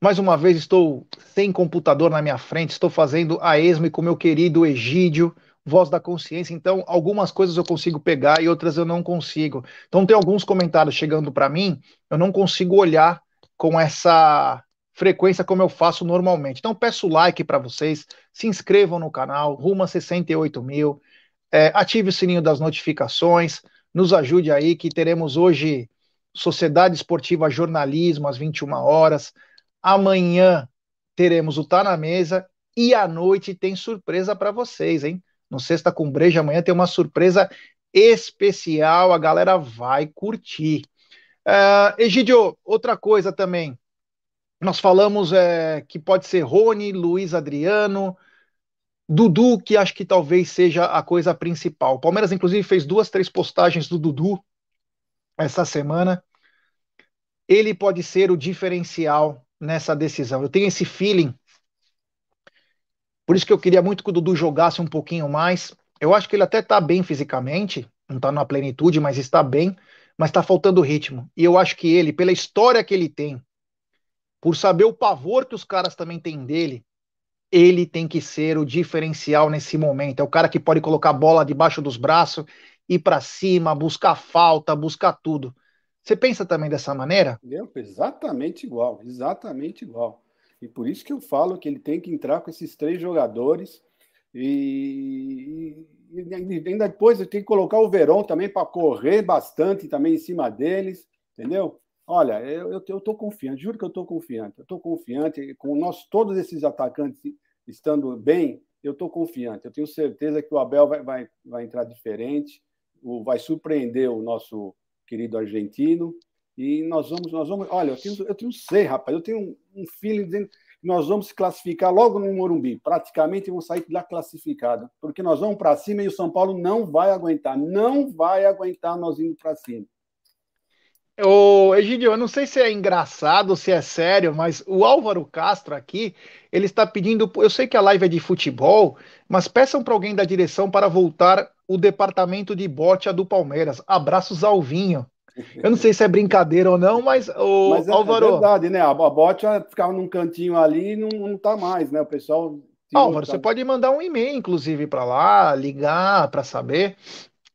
Mais uma vez estou sem computador na minha frente, estou fazendo a esmo com meu querido Egídio, voz da consciência. Então, algumas coisas eu consigo pegar e outras eu não consigo. Então, tem alguns comentários chegando para mim, eu não consigo olhar com essa frequência como eu faço normalmente. Então peço like para vocês, se inscrevam no canal, rumo a 68 mil, é, ative o sininho das notificações, nos ajude aí que teremos hoje Sociedade Esportiva Jornalismo às 21 horas, amanhã teremos o Tá na Mesa e à noite tem surpresa para vocês, hein? No Sexta com Breja amanhã tem uma surpresa especial, a galera vai curtir. Uh, Egidio, outra coisa também, nós falamos é, que pode ser Rony, Luiz Adriano, Dudu, que acho que talvez seja a coisa principal. O Palmeiras, inclusive, fez duas, três postagens do Dudu essa semana. Ele pode ser o diferencial nessa decisão. Eu tenho esse feeling. Por isso que eu queria muito que o Dudu jogasse um pouquinho mais. Eu acho que ele até está bem fisicamente, não está na plenitude, mas está bem, mas está faltando ritmo. E eu acho que ele, pela história que ele tem, por saber o pavor que os caras também têm dele, ele tem que ser o diferencial nesse momento. É o cara que pode colocar a bola debaixo dos braços, ir para cima, buscar falta, buscar tudo. Você pensa também dessa maneira? Eu, exatamente igual, exatamente igual. E por isso que eu falo que ele tem que entrar com esses três jogadores e, e ainda depois eu tenho que colocar o Verón também para correr bastante também em cima deles, entendeu? Olha, eu, tô confiante, juro que eu tô confiante. Eu tô confiante com nós todos esses atacantes estando bem, eu tô confiante. Eu tenho certeza que o Abel vai, vai, vai entrar diferente, o, vai surpreender o nosso querido argentino e nós vamos, nós vamos. Olha, eu tenho, eu tenho sei, rapaz, eu tenho um, um feeling dizendo que nós vamos se classificar logo no Morumbi. Praticamente vamos sair lá classificado, porque nós vamos para cima e o São Paulo não vai aguentar, não vai aguentar nós indo para cima. Ô, Egidio, eu não sei se é engraçado se é sério, mas o Álvaro Castro aqui, ele está pedindo. Eu sei que a live é de futebol, mas peçam para alguém da direção para voltar o departamento de bote do Palmeiras. Abraços ao vinho. Eu não sei se é brincadeira ou não, mas o mas é, Álvaro. É verdade, né? A bote ficava num cantinho ali e não, não tá mais, né? O pessoal. Álvaro, você pode mandar um e-mail, inclusive, para lá, ligar para saber.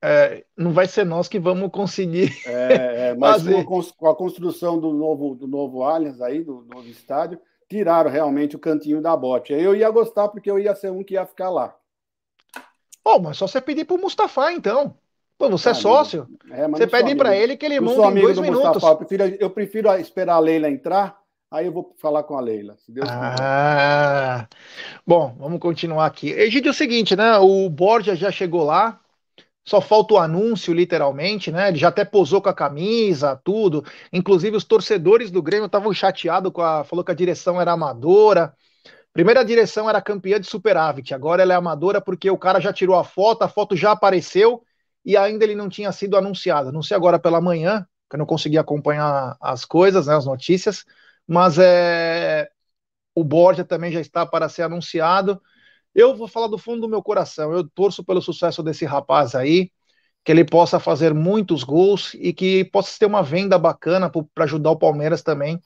É, não vai ser nós que vamos conseguir. É, é mas com a construção do novo, do novo Allianz aí, do novo estádio, tiraram realmente o cantinho da bote. Eu ia gostar porque eu ia ser um que ia ficar lá. Bom, mas só você pedir para o Mustafa, então. Pô, você é sócio. É, você pede para ele que ele monte em dois minutos. Mustafa, eu, prefiro, eu prefiro esperar a Leila entrar, aí eu vou falar com a Leila. ah, bom, vamos continuar aqui. Egídio, é o seguinte, né? O Borja já chegou lá, só falta o anúncio, literalmente, né? Ele já até posou com a camisa, tudo. Inclusive, os torcedores do Grêmio estavam chateados com a. Falou que a direção era amadora. Primeira direção era campeã de superávit, agora ela é amadora porque o cara já tirou a foto, a foto já apareceu e ainda ele não tinha sido anunciado. Não sei agora pela manhã, que eu não consegui acompanhar as coisas, né, as notícias, mas é o Borja também já está para ser anunciado. Eu vou falar do fundo do meu coração. Eu torço pelo sucesso desse rapaz aí, que ele possa fazer muitos gols e que possa ter uma venda bacana para ajudar o Palmeiras também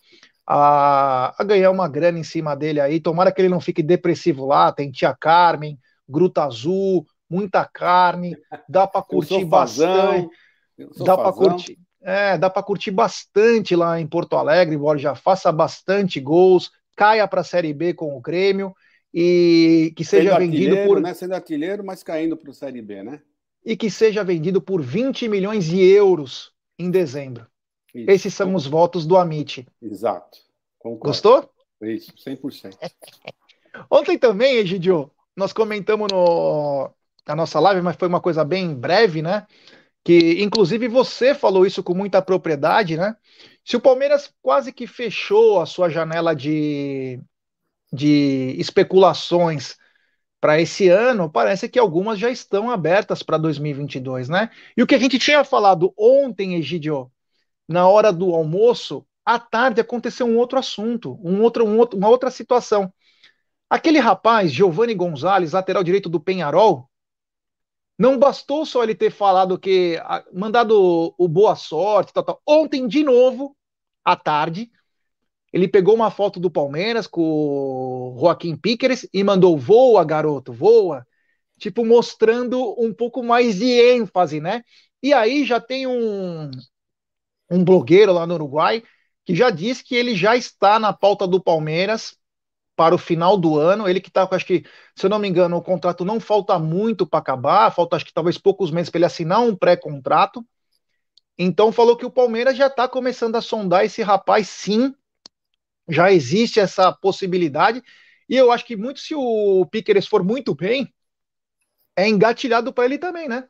a, a, ganhar uma grana em cima dele aí. Tomara que ele não fique depressivo lá. Tem Tia Carmen, Gruta Azul, muita carne, dá para curtir bastante. Dá para curtir. É, dá para curtir bastante lá em Porto Alegre, Borja. Faça bastante gols, caia para a Série B com o Grêmio e que seja vendido por. Né? Sendo artilheiro, mas caindo para o Série B, né? E que seja vendido por 20 milhões de euros em dezembro. Isso. Esses são os votos do Amit. Exato. Concordo. Gostou? Isso, 100%. Ontem também, Egidio, nós comentamos no, na nossa live, mas foi uma coisa bem breve, né? Que inclusive você falou isso com muita propriedade, né? Se o Palmeiras quase que fechou a sua janela de, de especulações para esse ano, parece que algumas já estão abertas para 2022, né? E o que a gente tinha falado ontem, Egidio, na hora do almoço, à tarde aconteceu um outro assunto, um outro, um outro, uma outra situação. Aquele rapaz, Giovanni Gonzalez, lateral direito do Penharol, não bastou só ele ter falado que mandado o boa sorte, tal, tal. Ontem de novo, à tarde, ele pegou uma foto do Palmeiras com o Joaquim Piqueres e mandou: voa, garoto, voa. Tipo, mostrando um pouco mais de ênfase, né? E aí já tem um, um blogueiro lá no Uruguai que já disse que ele já está na pauta do Palmeiras para o final do ano. Ele que está, acho que, se eu não me engano, o contrato não falta muito para acabar, falta acho que talvez poucos meses para ele assinar um pré-contrato. Então falou que o Palmeiras já está começando a sondar esse rapaz, sim, já existe essa possibilidade. E eu acho que muito se o Piqueres for muito bem, é engatilhado para ele também, né?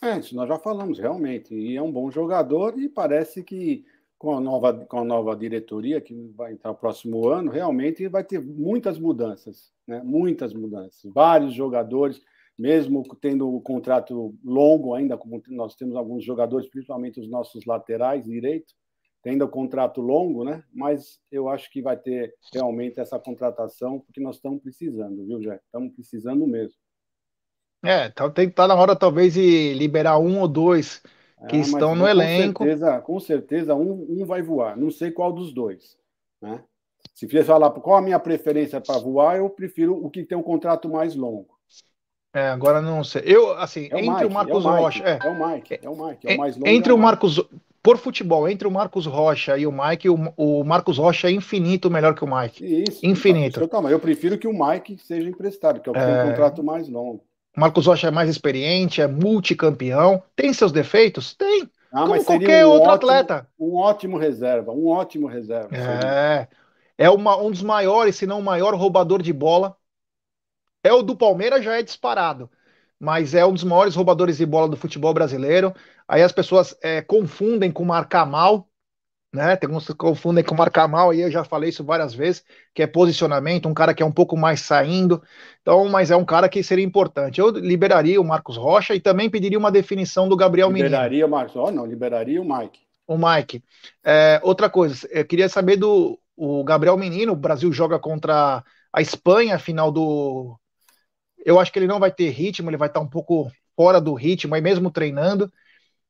É, isso nós já falamos, realmente. E é um bom jogador e parece que com a nova, com a nova diretoria que vai entrar no próximo ano, realmente vai ter muitas mudanças, né? muitas mudanças. Vários jogadores, mesmo tendo o contrato longo ainda, como nós temos alguns jogadores, principalmente os nossos laterais direitos, tendo o contrato longo, né? Mas eu acho que vai ter realmente essa contratação, porque nós estamos precisando, viu, Jé? Estamos precisando mesmo. É, então tem que estar na hora, talvez, de liberar um ou dois que ah, estão no com elenco. Certeza, com certeza, um, um vai voar. Não sei qual dos dois. Né? Se fizer falar qual a minha preferência para voar, eu prefiro o que tem um contrato mais longo. É, agora não sei. Eu, assim, é entre o, Marcos é o Rocha. É. é. o Mike, é o Mike, é o mais longo. Entre é o Marcos, por futebol, entre o Marcos Rocha e o Mike, o, o Marcos Rocha é infinito melhor que o Mike. Isso. Infinito. Então, calma, eu prefiro que o Mike seja emprestado, que é o que é... tem um contrato mais longo. Marcos Rocha é mais experiente, é multicampeão. Tem seus defeitos? Tem. Ah, Como qualquer um outro ótimo, atleta. Um ótimo reserva, um ótimo reserva. É. É uma, um dos maiores, se não o maior roubador de bola. É o do Palmeiras, já é disparado. Mas é um dos maiores roubadores de bola do futebol brasileiro. Aí as pessoas é, confundem com marcar mal né? Tem uns que confundem com marcar mal, aí eu já falei isso várias vezes, que é posicionamento, um cara que é um pouco mais saindo. Então, mas é um cara que seria importante. Eu liberaria o Marcos Rocha e também pediria uma definição do Gabriel liberaria Menino. Liberaria o Marcos, oh, não, liberaria o Mike. O Mike. É, outra coisa, eu queria saber do o Gabriel Menino, o Brasil joga contra a Espanha, final do eu acho que ele não vai ter ritmo, ele vai estar um pouco fora do ritmo, aí mesmo treinando.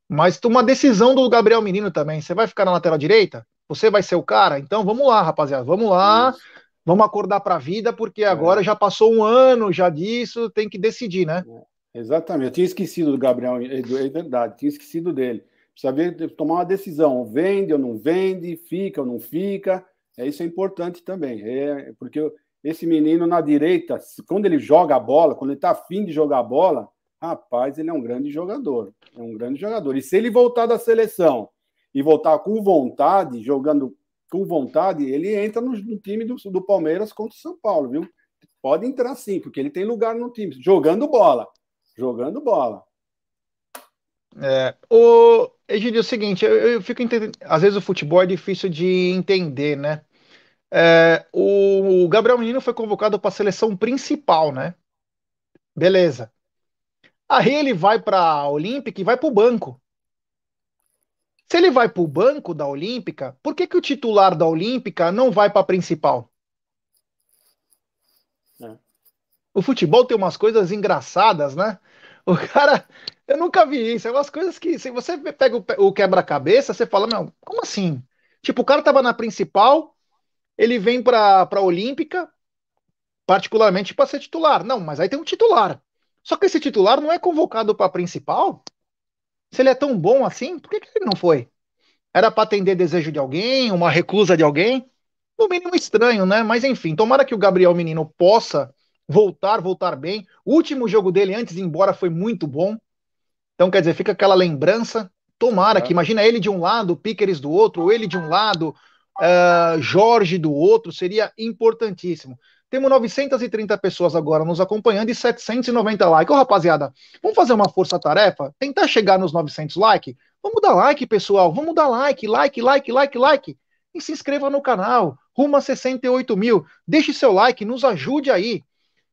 Mas uma decisão do Gabriel Menino também. Você vai ficar na lateral direita? Você vai ser o cara? Então vamos lá, rapaziada. Vamos lá. Isso. Vamos acordar para a vida, porque é. agora já passou um ano já disso, tem que decidir, né? É. Exatamente. Eu tinha esquecido do Gabriel, é, é verdade, tinha esquecido dele. Precisa ver, tomar uma decisão. Vende ou não vende, fica ou não fica. É, isso é importante também. É, porque esse menino na direita, quando ele joga a bola, quando ele está afim de jogar a bola, Rapaz, ele é um grande jogador. É um grande jogador. E se ele voltar da seleção e voltar com vontade, jogando com vontade, ele entra no, no time do, do, Palmeiras contra o São Paulo, viu? Pode entrar sim, porque ele tem lugar no time, jogando bola. Jogando bola. É, o Egidio, é o seguinte, eu, eu fico entendendo. Às vezes o futebol é difícil de entender, né? É, o Gabriel Menino foi convocado para a seleção principal, né? Beleza. Aí ele vai para a Olímpica e vai para o banco. Se ele vai para o banco da Olímpica, por que, que o titular da Olímpica não vai para a principal? É. O futebol tem umas coisas engraçadas, né? O cara, eu nunca vi isso. É umas coisas que, se você pega o, quebra-cabeça, você fala, não, como assim? Tipo, o cara tava na principal, ele vem para a Olímpica, particularmente para ser titular. Não, mas aí tem um titular. Só que esse titular não é convocado para a principal? Se ele é tão bom assim, por que, que ele não foi? Era para atender desejo de alguém, uma reclusa de alguém? No mínimo estranho, né? Mas enfim, tomara que o Gabriel Menino possa voltar, voltar bem. O último jogo dele antes de ir embora foi muito bom. Então, quer dizer, fica aquela lembrança. Tomara é. que, imagina ele de um lado, Piqueres do outro, ou ele de um lado, uh, Jorge do outro, seria importantíssimo. Temos 930 pessoas agora nos acompanhando e 790 likes. Ô, rapaziada, vamos fazer uma força-tarefa? Tentar chegar nos 900 likes? Vamos dar like, pessoal. Vamos dar like, like, like, like, like. E se inscreva no canal. Rumo a 68 mil. Deixe seu like, nos ajude aí.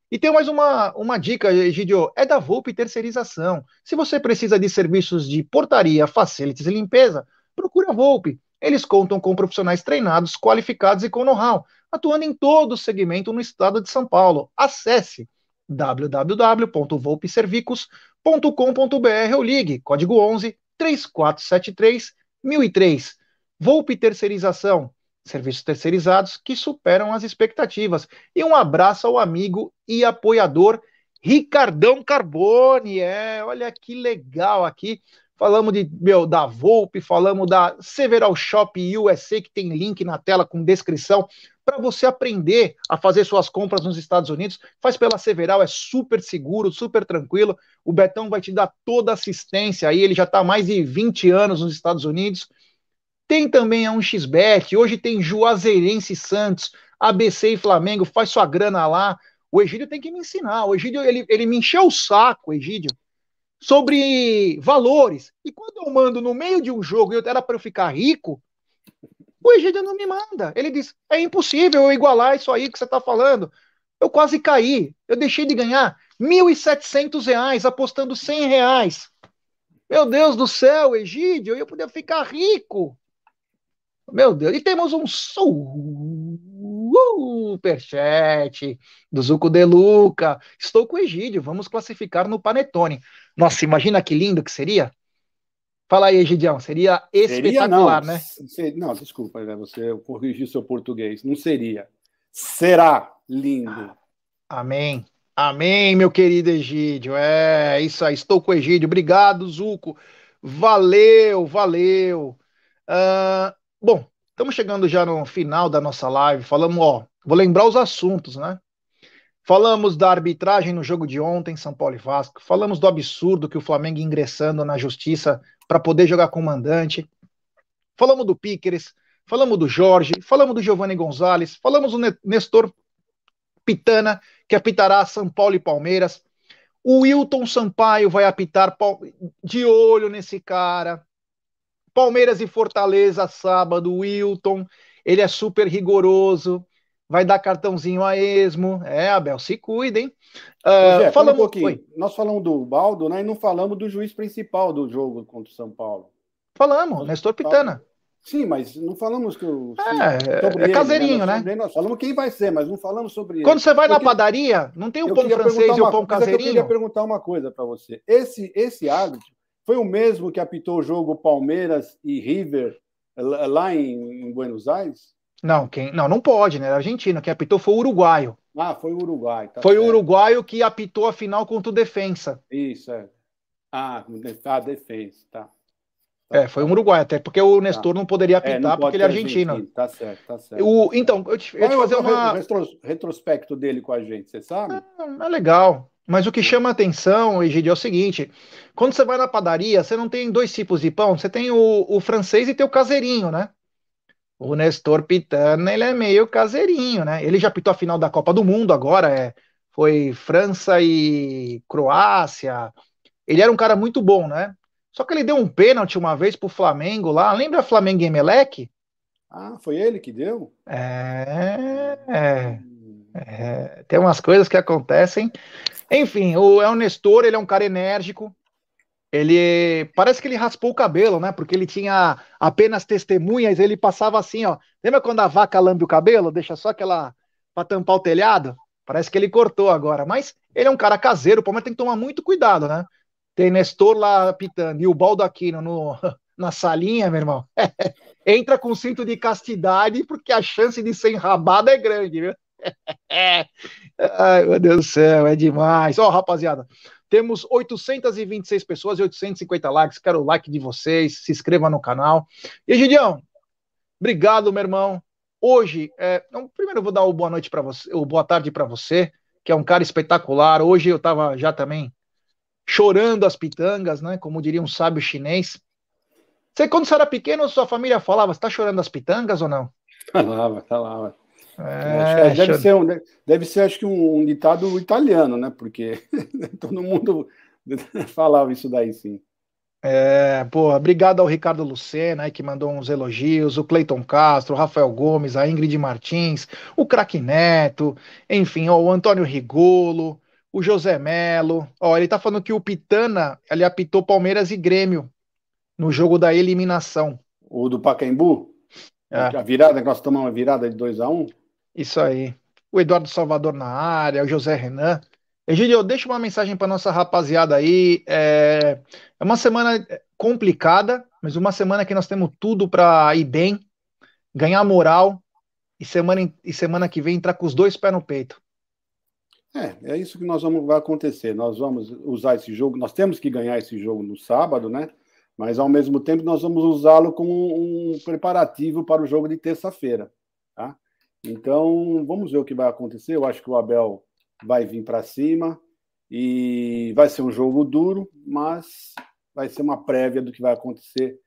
E tem mais uma, uma dica, Egidio, é da Volpe Terceirização. Se você precisa de serviços de portaria, facilities e limpeza, procure a Volpe. Eles contam com profissionais treinados, qualificados e com know-how atuando em todo o segmento no estado de São Paulo. Acesse www.volpeservicos.com.br ou ligue código 11 3473 1003. Volpe Terceirização, serviços terceirizados que superam as expectativas. E um abraço ao amigo e apoiador Ricardão Carbone. É, olha que legal aqui. Falamos de, meu, da Volpe, falamos da Several Shop USA, que tem link na tela com descrição para você aprender a fazer suas compras nos Estados Unidos. Faz pela Several, é super seguro, super tranquilo. O Betão vai te dar toda assistência aí, ele já está mais de 20 anos nos Estados Unidos. Tem também a 1xBet, hoje tem Juazeirense Santos, ABC e Flamengo, faz sua grana lá. O Egídio tem que me ensinar. O Egídio, ele, ele me encheu o saco, Egídio, sobre valores. E quando eu mando no meio de um jogo e era para eu ficar rico, o Egídio não me manda. Ele diz: é impossível eu igualar isso aí que você está falando. Eu quase caí. Eu deixei de ganhar R$ 1.700 apostando R$ reais. Meu Deus do céu, Egídio, eu podia ficar rico. Meu Deus, e temos um superchat do Zuco De Luca. Estou com o Egídio, vamos classificar no Panetone. Nossa, imagina que lindo que seria. Fala aí, Gidião, seria espetacular, seria, né? Seria, não, desculpa, né? você corrigiu seu português. Não seria. Será lindo. Amém. Amém, meu querido Egídio. É isso aí, estou com o Egídio. Obrigado, Zuco. Valeu, valeu. Uh, bom, estamos chegando já no final da nossa live. Falamos, ó, vou lembrar os assuntos, né? Falamos da arbitragem no jogo de ontem, São Paulo e Vasco. Falamos do absurdo que o Flamengo ingressando na justiça para poder jogar com o mandante. Falamos do Piqueres, falamos do Jorge, falamos do Giovanni Gonzalez, falamos do Nestor Pitana, que apitará São Paulo e Palmeiras. O Wilton Sampaio vai apitar de olho nesse cara. Palmeiras e Fortaleza, sábado, Wilton. Ele é super rigoroso. Vai dar cartãozinho a esmo. É, Abel, se cuidem. Uh, Zé, falamos um pouquinho. Nós falamos do Baldo, né? E não falamos do juiz principal do jogo contra o São Paulo. Falamos, Nestor Pitana. Sim, mas não falamos que o. É, sobre é ele, caseirinho, né? né? Nós falamos quem vai ser, mas não falamos sobre Quando ele. você vai na padaria, não tem o pão francês e o pão caseirinho? eu queria perguntar uma coisa para você. Esse, esse árbitro foi o mesmo que apitou o jogo Palmeiras e River lá em, em Buenos Aires? Não, quem, não, não pode, né? Argentino. Quem apitou foi o uruguaio. Ah, foi o Uruguai. Tá foi certo. o uruguaio que apitou a final contra o Defensa. Isso, é. Ah, a defesa, tá. É, foi um Uruguai, até porque o Nestor tá. não poderia apitar é, não porque ele é argentino. argentino. Tá certo, tá certo. O, então, eu te, eu te fazer uma. O retrospecto dele com a gente, você sabe? É, é legal. Mas o que chama atenção, Egidio, é o seguinte: quando você vai na padaria, você não tem dois tipos de pão, você tem o, o francês e tem o caseirinho, né? O Nestor Pitana, ele é meio caseirinho, né? Ele já pitou a final da Copa do Mundo agora, é, foi França e Croácia. Ele era um cara muito bom, né? Só que ele deu um pênalti uma vez pro Flamengo lá. Lembra Flamengo e Emelec? Ah, foi ele que deu? É, é, é, Tem umas coisas que acontecem. Enfim, o El Nestor, ele é um cara enérgico. Ele parece que ele raspou o cabelo, né? Porque ele tinha apenas testemunhas, ele passava assim, ó. Lembra quando a vaca lambe o cabelo? Deixa só aquela para tampar o telhado? Parece que ele cortou agora, mas ele é um cara caseiro, o Palmeiras tem que tomar muito cuidado, né? Tem Nestor lá pitando e o Baldo Aquino no, na salinha, meu irmão. Entra com cinto de castidade, porque a chance de ser enrabado é grande, viu? Ai, meu Deus do céu, é demais. Ó, oh, rapaziada, temos 826 pessoas e 850 likes. Quero o like de vocês. Se inscreva no canal. E, Gideão, obrigado, meu irmão. Hoje, é, então, primeiro eu vou dar o boa noite para você, o boa tarde para você, que é um cara espetacular. Hoje eu estava já também chorando as pitangas, né? Como diria um sábio chinês. Você, quando você era pequeno, sua família falava, você tá chorando as pitangas ou não? Falava, falava. É, deve, ser um, deve ser, acho que, um, um ditado italiano, né? Porque todo mundo falava isso daí, sim. É, pô, obrigado ao Ricardo Lucena aí, que mandou uns elogios, o Cleiton Castro, o Rafael Gomes, a Ingrid Martins, o Craque Neto, enfim, ó, o Antônio Rigolo, o José Melo. Ó, ele tá falando que o Pitana, ele apitou Palmeiras e Grêmio no jogo da eliminação. O do Pacaembu? É. A virada, que nós tomamos uma virada de 2 a 1 um. Isso aí. O Eduardo Salvador na área, o José Renan. Egídio, deixa uma mensagem para nossa rapaziada aí. É... é uma semana complicada, mas uma semana que nós temos tudo para ir bem, ganhar moral e semana, e semana que vem entrar com os dois pés no peito. É, é isso que nós vamos vai acontecer. Nós vamos usar esse jogo, nós temos que ganhar esse jogo no sábado, né? Mas ao mesmo tempo nós vamos usá-lo como um preparativo para o jogo de terça-feira? Então, vamos ver o que vai acontecer. Eu acho que o Abel vai vir para cima e vai ser um jogo duro, mas vai ser uma prévia do que vai acontecer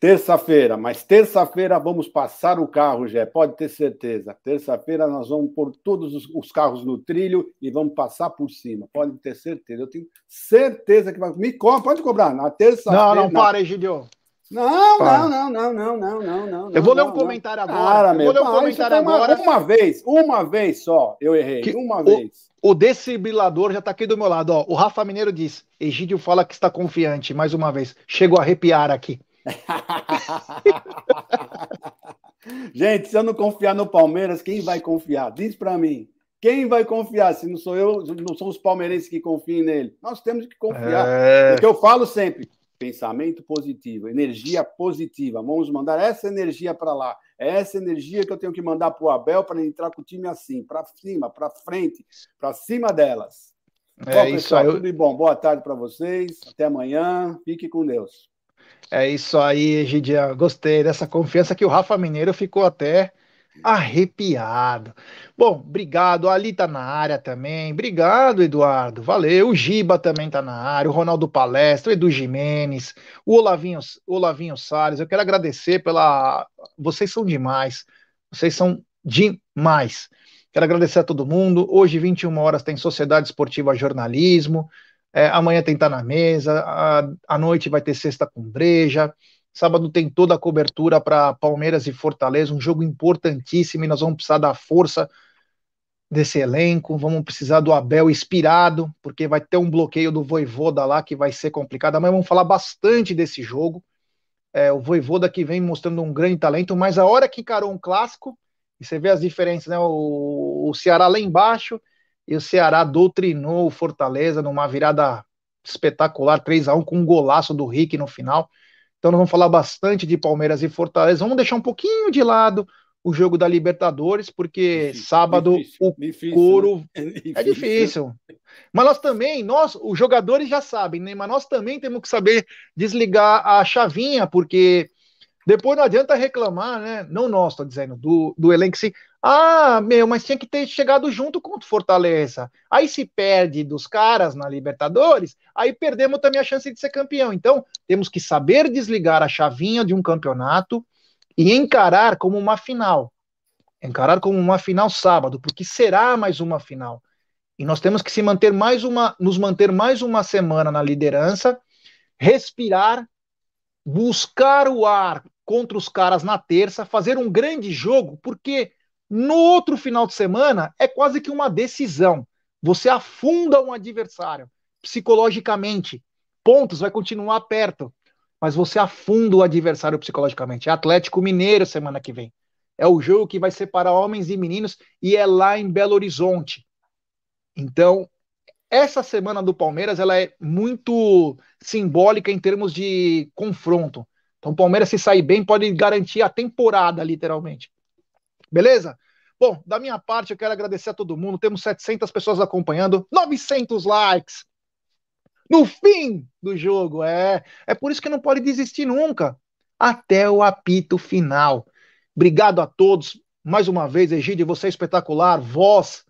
Terça-feira, mas terça-feira vamos passar o carro, Jé, pode ter certeza. Terça-feira nós vamos pôr todos os, os, carros no trilho e vamos passar por cima, pode ter certeza. Eu tenho certeza que vai. Me cobra, pode cobrar. Na terça-feira. Não, não, para, Egidio. Não, não, não, não, não, não, não, não. Eu vou ler um comentário agora. Cara, eu vou ler um comentário agora. Uma, uma vez, uma vez só, eu errei. Que uma o, vez. O desfibrilador já está aqui do meu lado. Ó. O Rafa Mineiro diz: Egídio fala que está confiante. Mais uma vez. Chego a arrepiar aqui. Gente, se eu não confiar no Palmeiras, quem vai confiar? Diz para mim. Quem vai confiar? Se não sou eu, não são os palmeirenses que confiam nele. Nós temos que confiar. É... Porque eu falo sempre: pensamento positivo, energia positiva. Vamos mandar essa energia para lá. É essa energia que eu tenho que mandar para o Abel para entrar com o time assim, para cima, para frente, para cima delas. É Bom, isso pessoal, aí. Tudo de bom. Boa tarde para vocês. Até amanhã. Fique com Deus. É isso aí, Gidia. Gostei dessa confiança que o Rafa Mineiro ficou até arrepiado. Bom, obrigado. Ali tá na área também. Obrigado, Eduardo. Valeu. O Giba também tá na área. O Ronaldo Palestra, o Edu Jimenez, o Olavinho, Olavinho Salles. Eu quero agradecer pela. Vocês são demais. Vocês são demais. Quero agradecer a todo mundo. Hoje, 21 horas, tem Sociedade Esportiva Jornalismo. É, amanhã tem Tá na Mesa. À noite vai ter Sexta com Breja. Sábado tem toda a cobertura para Palmeiras e Fortaleza, um jogo importantíssimo e nós vamos precisar da força desse elenco, vamos precisar do Abel inspirado, porque vai ter um bloqueio do Voivoda lá que vai ser complicado. Amanhã vamos falar bastante desse jogo. É, o Voivoda que vem mostrando um grande talento, mas a hora que encarou um clássico, e você vê as diferenças, né? O, o Ceará lá embaixo e o Ceará doutrinou o Fortaleza numa virada espetacular, 3 a 1 com um golaço do Rick no final. Então nós vamos falar bastante de Palmeiras e Fortaleza. Vamos deixar um pouquinho de lado o jogo da Libertadores, porque difícil, sábado difícil, o difícil, couro é, é difícil. Mas nós também, nós, os jogadores já sabem, né? Mas nós também temos que saber desligar a chavinha, porque depois não adianta reclamar, né? Não nós, estou dizendo, do, do elenco se ah, meu, mas tinha que ter chegado junto contra o Fortaleza. Aí se perde dos caras na Libertadores, aí perdemos também a chance de ser campeão. Então, temos que saber desligar a chavinha de um campeonato e encarar como uma final. Encarar como uma final sábado, porque será mais uma final. E nós temos que se manter mais uma, nos manter mais uma semana na liderança, respirar, buscar o ar contra os caras na terça, fazer um grande jogo, porque no outro final de semana, é quase que uma decisão. Você afunda um adversário psicologicamente. Pontos vai continuar perto, mas você afunda o adversário psicologicamente. É Atlético Mineiro semana que vem. É o jogo que vai separar homens e meninos e é lá em Belo Horizonte. Então, essa semana do Palmeiras ela é muito simbólica em termos de confronto. Então, o Palmeiras, se sair bem, pode garantir a temporada, literalmente. Beleza? Bom, da minha parte, eu quero agradecer a todo mundo. Temos 700 pessoas acompanhando, 900 likes. No fim do jogo, é. É por isso que não pode desistir nunca. Até o apito final. Obrigado a todos. Mais uma vez, Egídio, você é espetacular. Voz,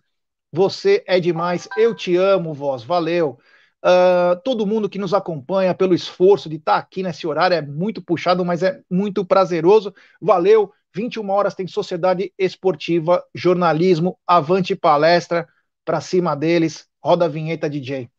você é demais. Eu te amo, voz. Valeu. Uh, todo mundo que nos acompanha pelo esforço de estar aqui nesse horário é muito puxado, mas é muito prazeroso. Valeu. 21 horas tem Sociedade Esportiva, jornalismo, avante palestra, para cima deles. Roda a vinheta, DJ.